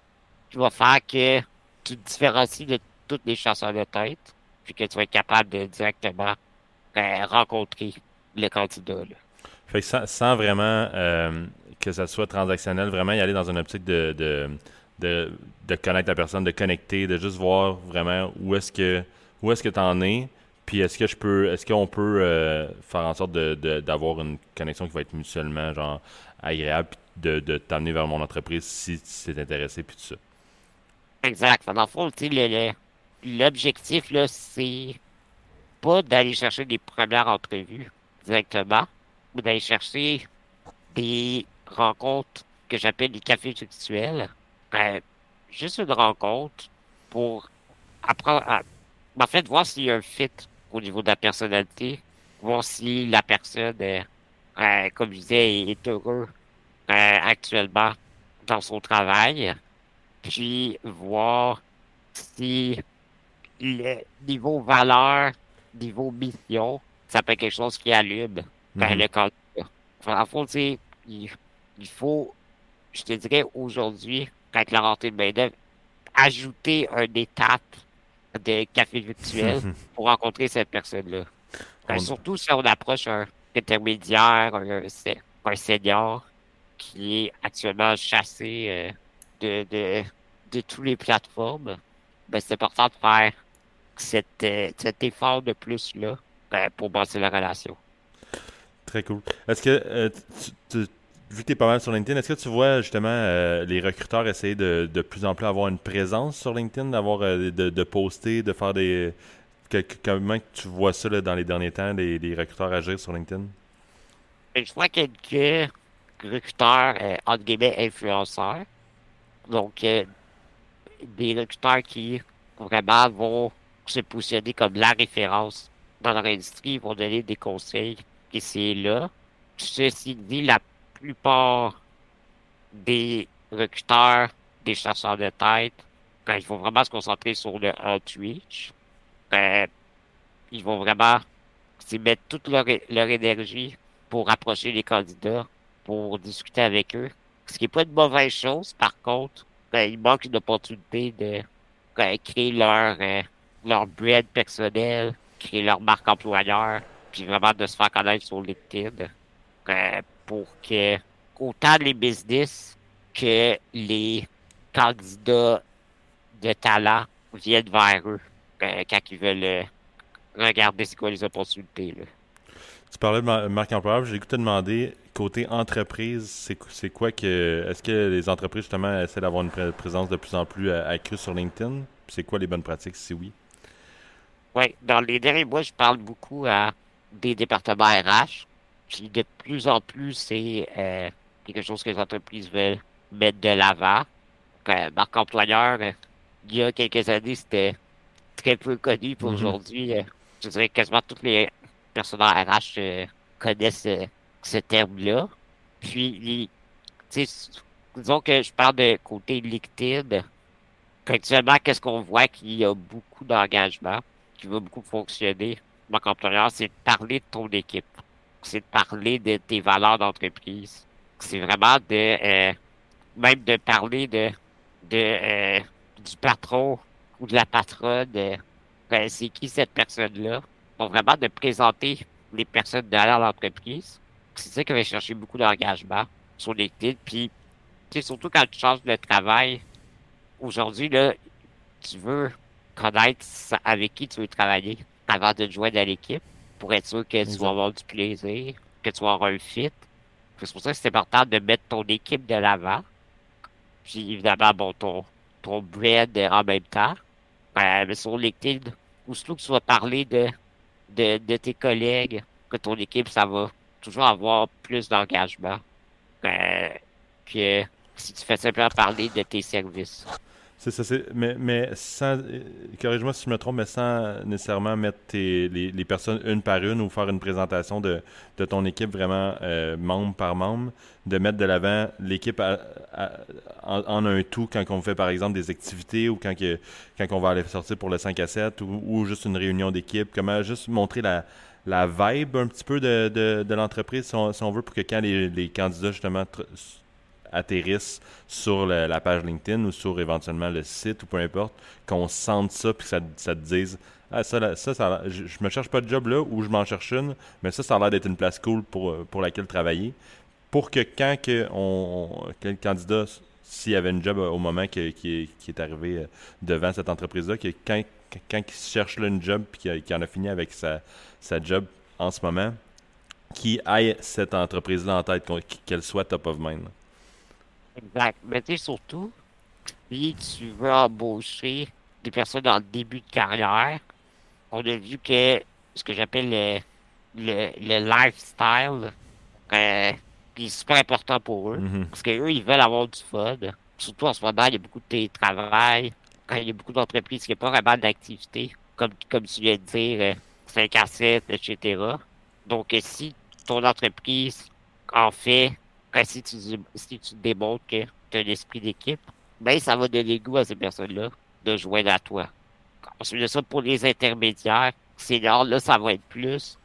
F: qui va faire que tu te différencies de toutes les chasseurs de tête, puis que tu vas être capable de directement ben, rencontrer le candidat. Là.
B: Fait que sans, sans vraiment euh, que ça soit transactionnel, vraiment y aller dans une optique de, de, de, de connaître la personne, de connecter, de juste voir vraiment où est-ce que où est-ce que tu en es, puis est-ce que je peux est-ce qu'on peut euh, faire en sorte d'avoir une connexion qui va être mutuellement genre agréable, puis de, de t'amener vers mon entreprise si tu t'es intéressé, puis tout ça.
F: Exact. Dans le fond, le- le- l'objectif, là, c'est pas d'aller chercher des premières entrevues directement, mais d'aller chercher des rencontres que j'appelle des cafés virtuels. Euh, juste une rencontre pour apprendre à, en fait, voir s'il y a un fit au niveau de la personnalité, voir si la personne, euh, euh, comme je disais, est heureux euh, actuellement dans son travail puis voir si le niveau valeur, niveau mission, ça peut être quelque chose qui allume ben,
B: Mhm.
F: le candidat. Enfin, en fond, il, il faut, je te dirais aujourd'hui, avec la rentrée de main-d'œuvre, ajouter une étape de café virtuel pour rencontrer cette personne-là.
B: On-
F: Surtout si on approche un intermédiaire, un, un senior qui est actuellement chassé euh, de, de, de toutes les plateformes, ben, c'est important de faire cette, euh, cet effort de plus-là ben, pour bâtir la relation.
B: Très cool. Est-ce que, euh, tu- tu- vu que tu es pas mal sur LinkedIn, est-ce que tu vois justement euh, les recruteurs essayer de, de plus en plus avoir une présence sur LinkedIn, d'avoir euh, de, de poster, de faire des. que- que- comment tu vois ça là, dans les derniers temps, les, les recruteurs agir sur LinkedIn?
F: Et je vois quelques recruteurs, euh, entre guillemets, influenceurs. Donc, euh, des recruteurs qui vraiment vont se positionner comme la référence dans leur industrie, vont donner des conseils et c'est là. Ceci dit, la plupart des recruteurs, des chasseurs de tête, quand il faut vraiment se concentrer sur le outreach, ben, ils vont vraiment mettre toute leur énergie pour approcher les candidats, pour discuter avec eux. Ce qui n'est pas une mauvaise chose, par contre, ben, il manque une opportunité de ben, créer leur, euh, leur brand personnel, créer leur marque employeur, puis vraiment de se faire connaître sur LinkedIn euh, pour que autant les business que les candidats de talent viennent vers eux euh, quand ils veulent euh, regarder c'est quoi les opportunités. Là.
B: Tu parlais de ma- marque employeur, j'ai écouté demander, côté entreprise, c'est qu- c'est quoi que. Est-ce que les entreprises, justement, essaient d'avoir une pré- présence de plus en plus accrue sur LinkedIn? C'est quoi les bonnes pratiques, si oui?
F: Oui, dans les derniers mois, je parle beaucoup à des départements RH. Puis de plus en plus, c'est euh, quelque chose que les entreprises veulent mettre de l'avant. Euh, marque employeur, euh, il y a quelques années, c'était très peu connu. Pour
B: Mhm.
F: aujourd'hui, euh, je dirais que quasiment toutes les personnes en RH connaissent ce terme-là. Puis, il- tu sais, disons que je parle de côté LinkedIn. Actuellement, qu'est-ce qu'on voit qu'il y a beaucoup d'engagement, qui va beaucoup fonctionner, marque employeur, c'est de parler de ton équipe. C'est de parler de tes valeurs d'entreprise. C'est vraiment de, euh, même de parler de, de, euh, du patron ou de la patronne. euh, ben, c'est qui cette personne-là? Donc, vraiment de présenter les personnes derrière l'entreprise. C'est ça qui va chercher beaucoup d'engagement sur LinkedIn. Puis, surtout quand tu changes de travail, aujourd'hui, là, tu veux connaître avec qui tu veux travailler avant de te joindre à l'équipe pour être sûr que tu vas avoir du plaisir, que tu vas avoir un fit. C'est pour ça que c'est important de mettre ton équipe de l'avant. Puis évidemment, bon, ton, ton brand en même temps. Euh, mais sur LinkedIn, aussitôt que tu vas parler de, de, de tes collègues, que ton équipe, ça va toujours avoir plus d'engagement euh, que si tu fais simplement parler de tes services.
B: C'est ça, c'est, mais, mais sans, corrige-moi si je me trompe, mais sans nécessairement mettre tes, les, les personnes une par une ou faire une présentation de, de ton équipe vraiment euh, membre par membre, de mettre de l'avant l'équipe en, un tout quand on fait par exemple des activités ou quand, que, quand on va aller sortir pour le 5 à 7 ou, ou juste une réunion d'équipe, comment juste montrer la, la vibe un petit peu de, de, de l'entreprise, si on, si on veut, pour que quand les, les candidats, justement, atterrissent sur la page LinkedIn ou sur éventuellement le site ou peu importe, qu'on sente ça puis que ça, te dise ah, ça, ça, ça je, je me cherche pas de job là ou je m'en cherche une, mais ça, ça a l'air d'être une place cool pour, euh, pour laquelle travailler. Pour que quand que, on, que le candidat, s'il avait une job au moment qui, est, arrivé euh, devant cette entreprise-là, que quand, quand il cherche là, une job puis qu'il en a fini avec sa, sa job en ce moment, qui aille cette entreprise-là en tête, qu'elle soit top of mind.
F: Exact. Mais tu sais, surtout, si tu veux embaucher des personnes en début de carrière, on a vu que ce que j'appelle le, le, le lifestyle euh, est super important pour eux.
B: Mhm.
F: Parce qu'eux, ils veulent avoir du fun. Surtout en ce moment, il y a beaucoup de télétravail. Il y a beaucoup d'entreprises qui n'ont pas vraiment d'activité, comme, comme tu viens de dire, euh, 5 à 7, etc. Donc, euh, si ton entreprise en fait, si tu, si tu démontres que tu as un esprit d'équipe, ben, ça va donner goût à ces personnes-là de joindre à toi. Ensuite de ça, pour les intermédiaires, c'est là, ça va être plus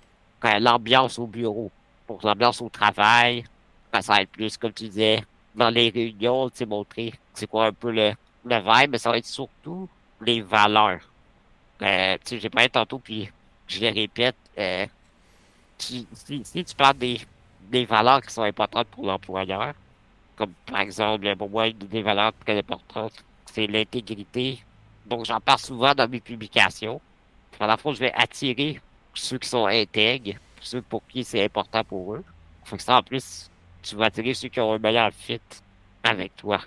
F: euh, l'ambiance au bureau. Pour l'ambiance au travail, ben, ça va être plus, comme tu disais, dans les réunions, tu sais, montrer c'est quoi un peu le, le vibe, mais ça va être surtout les valeurs. Euh, tu sais, j'ai parlé tantôt, puis je le répète, euh, si, si tu parles des, des valeurs qui sont importantes pour l'employeur, comme par exemple, pour moi, une des valeurs très importantes, c'est l'intégrité. Donc, j'en parle souvent dans mes publications. À la fois, je vais attirer ceux qui sont intègres, ceux pour qui c'est important pour eux. Fait que ça, en plus, tu vas attirer ceux qui ont un meilleur fit avec toi.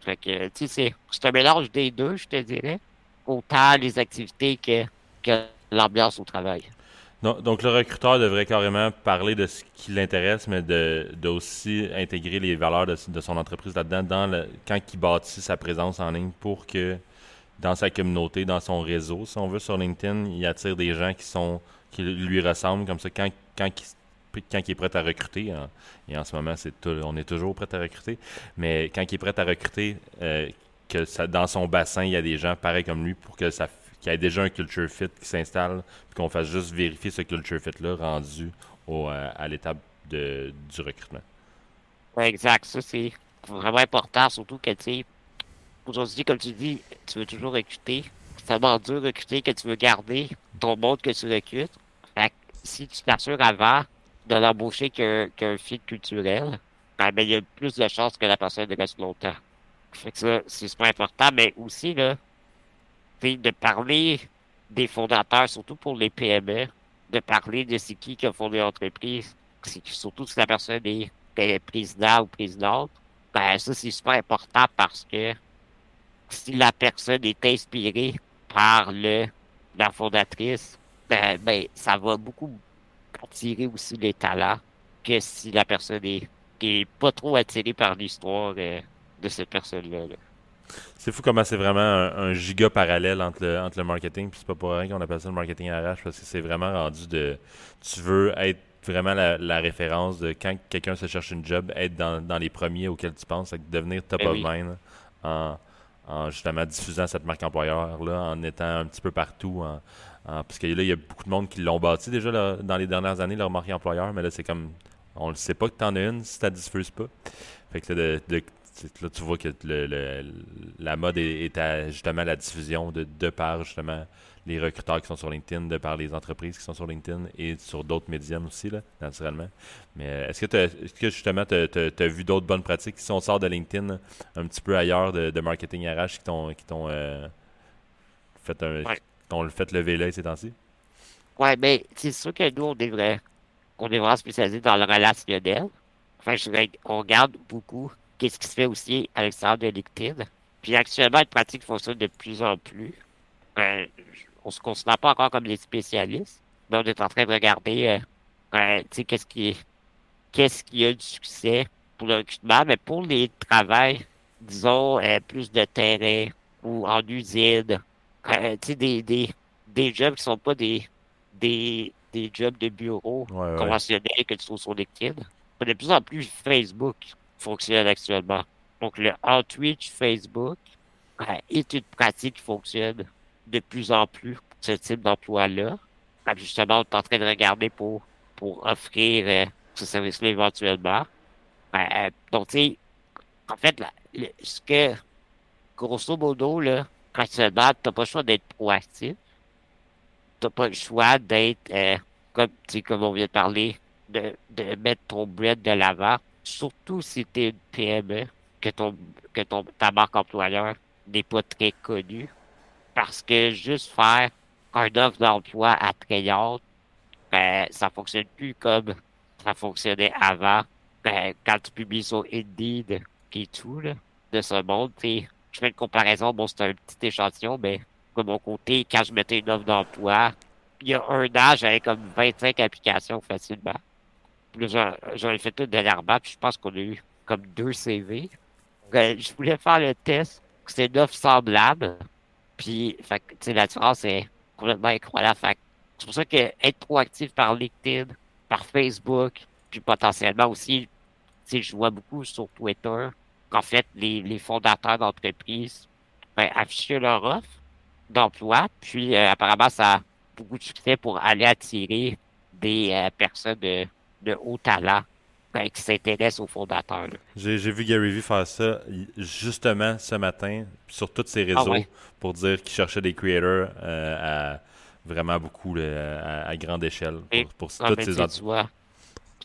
F: Fait que, tu sais, c'est- c'est un mélange des deux, je te dirais. Autant les activités que, que l'ambiance au travail.
B: Donc, le recruteur devrait carrément parler de ce qui l'intéresse, mais de, de aussi intégrer les valeurs de, de son entreprise là-dedans dans le, quand il bâtit sa présence en ligne pour que dans sa communauté, dans son réseau, si on veut, sur LinkedIn, il attire des gens qui sont qui lui ressemblent comme ça quand, quand, il, quand il est prêt à recruter. hein, et en ce moment, c'est on est toujours prêt à recruter, mais quand il est prêt à recruter, euh, que dans son bassin, il y a des gens pareils comme lui pour que ça qu'il y ait déjà un culture fit qui s'installe, puis qu'on fasse juste vérifier ce culture fit-là rendu au, euh, à l'étape du recrutement.
F: Exact. Ça, c'est vraiment important, surtout que, tu aujourd'hui, comme tu dis, tu veux toujours recruter. C'est tellement dur de recruter que tu veux garder ton monde que tu recrutes. Fait que si tu t'assures avant de l'embaucher qu'un qu'un fit culturel, ben, ben, il y a plus de chances que la personne reste longtemps. Fait que ça, c'est super important, mais aussi, là, de parler des fondateurs, surtout pour les PME, de parler de c'est qui a fondé l'entreprise, surtout si la personne est est président ou présidente, ben ça c'est super important parce que si la personne est inspirée par la fondatrice, ben, ben ça va beaucoup attirer aussi les talents que si la personne est, est pas trop attirée par l'histoire euh, de cette personne-là. là.
B: C'est fou comment c'est vraiment un, un giga parallèle entre le, entre le marketing, puis c'est pas pour rien qu'on appelle ça le marketing RH, parce que c'est vraiment rendu de. Tu veux être vraiment la, la référence de quand quelqu'un se cherche une job, être dans, dans les premiers auxquels tu penses, devenir top
F: Ben
B: of
F: oui.
B: mind en, en justement diffusant cette marque employeur-là, en étant un petit peu partout. En, en- parce que là, il y a beaucoup de monde qui l'ont bâti déjà là, dans les dernières années, leur marque employeur, mais là, c'est comme. On le sait pas que tu en as une si tu la diffuses pas. Fait que là, de, là, tu vois que le- le- la mode est, est à justement la diffusion de, de par justement les recruteurs qui sont sur LinkedIn, de par les entreprises qui sont sur LinkedIn et sur d'autres médiums aussi, là, naturellement. Mais euh, est-ce que, est-ce que justement tu as, vu d'autres bonnes pratiques? Si on sort de LinkedIn un petit peu ailleurs de, de marketing RH qui t'ont qui t'ont euh, fait, un,
F: Ouais.
B: qui fait lever l'œil ces temps-ci?
F: Ouais, mais c'est sûr que nous, on est vrai, on est vraiment spécialisé dans le relationnel. Enfin, je dirais qu'on regarde beaucoup qu'est-ce qui se fait aussi à l'extérieur de LinkedIn. Puis actuellement, une pratique fonctionne de plus en plus. Euh, on se considère pas encore comme des spécialistes, mais on est en train de regarder, euh, euh, qu'est-ce qui est, qu'est-ce qui a du succès pour le recrutement, mais pour les travails, disons, plus de terrain ou en usine, des, des, des jobs qui sont pas des, des, des jobs de bureau
B: Ouais, ouais.
F: conventionnels que tu trouves sur LinkedIn. De plus en plus, Facebook fonctionne actuellement. Donc, le outreach Facebook est une pratique qui fonctionne de plus en plus pour ce type d'emploi-là. justement, on est en train de regarder pour, pour offrir euh, ce service-là éventuellement. Euh, donc, tu sais, en fait, ce que, grosso modo, là, demandes, t'as pas le choix d'être proactif. T'as pas le choix d'être, euh, comme, comme on vient de parler, de, de mettre ton brand de l'avant, surtout si tu es une PME, que ton, que ton, ta marque employeur n'est pas très connue. Parce que juste faire un offre d'emploi attrayante, ben, ça fonctionne plus comme ça fonctionnait avant. Ben, quand tu publies sur Indeed et tout, là, de ce monde, je fais une comparaison, bon, c'est un petit échantillon, mais de mon côté, quand je mettais une offre d'emploi, il y a un an, j'avais comme 25 applications facilement. J'en ai fait tout dernièrement, puis je pense qu'on a eu comme deux CV. je voulais faire le test, c'est une offre semblable. Puis, fait, la différence est complètement incroyable. c'est pour ça que être proactif par LinkedIn, par Facebook, puis potentiellement aussi, je vois beaucoup sur Twitter qu'en fait, les, les fondateurs d'entreprises ben, affichent leur offre d'emploi, puis euh, apparemment, ça a beaucoup de succès pour aller attirer des euh, personnes de, de haut talent ben, qui s'intéressent aux fondateurs.
B: J'ai vu Gary Vee faire ça justement ce matin sur tous ses ah réseaux pour dire qu'il cherchait des creators euh, à vraiment beaucoup à, grande échelle pour, pour toutes ces
F: entreprises.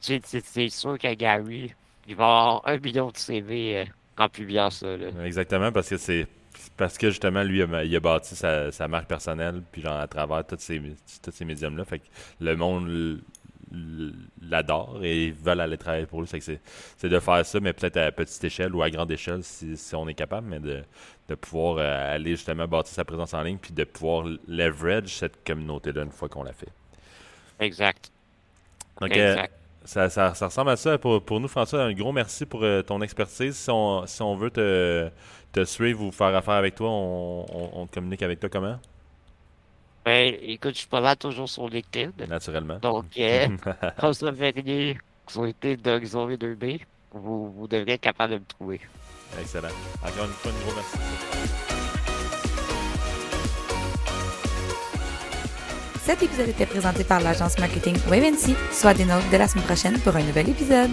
F: C'est sûr qu'à Gary, il va avoir un million de CV euh, en publiant ça.
B: Exactement, parce que c'est parce que justement, lui, il a, bâti sa, marque personnelle, puis genre à travers tous ces, tous ces médiums-là. Fait que le monde l'adore et ils veulent aller travailler pour lui. C'est de faire ça, mais peut-être à petite échelle ou à grande échelle si, on est capable, mais de, de pouvoir euh, aller justement bâtir sa présence en ligne puis de pouvoir leverage cette communauté-là une fois qu'on l'a fait.
F: Exact.
B: Donc, euh, ça, ça, ressemble à ça. Pour, pour, nous, François, un gros merci pour euh, ton expertise. Si on, si on veut te, te suivre ou faire affaire avec toi, on, on, communique avec toi comment?
F: Ben, écoute, je suis pas là toujours sur LinkedIn.
B: Naturellement.
F: Donc, euh, François Vernier, sur LinkedIn d'Horizon V2B, vous, vous devrez être capable de me trouver.
B: Excellent. Encore une fois, un gros merci.
A: Cet épisode était présenté par l'agence marketing WebNC. Soit des notes de la semaine prochaine pour un nouvel épisode.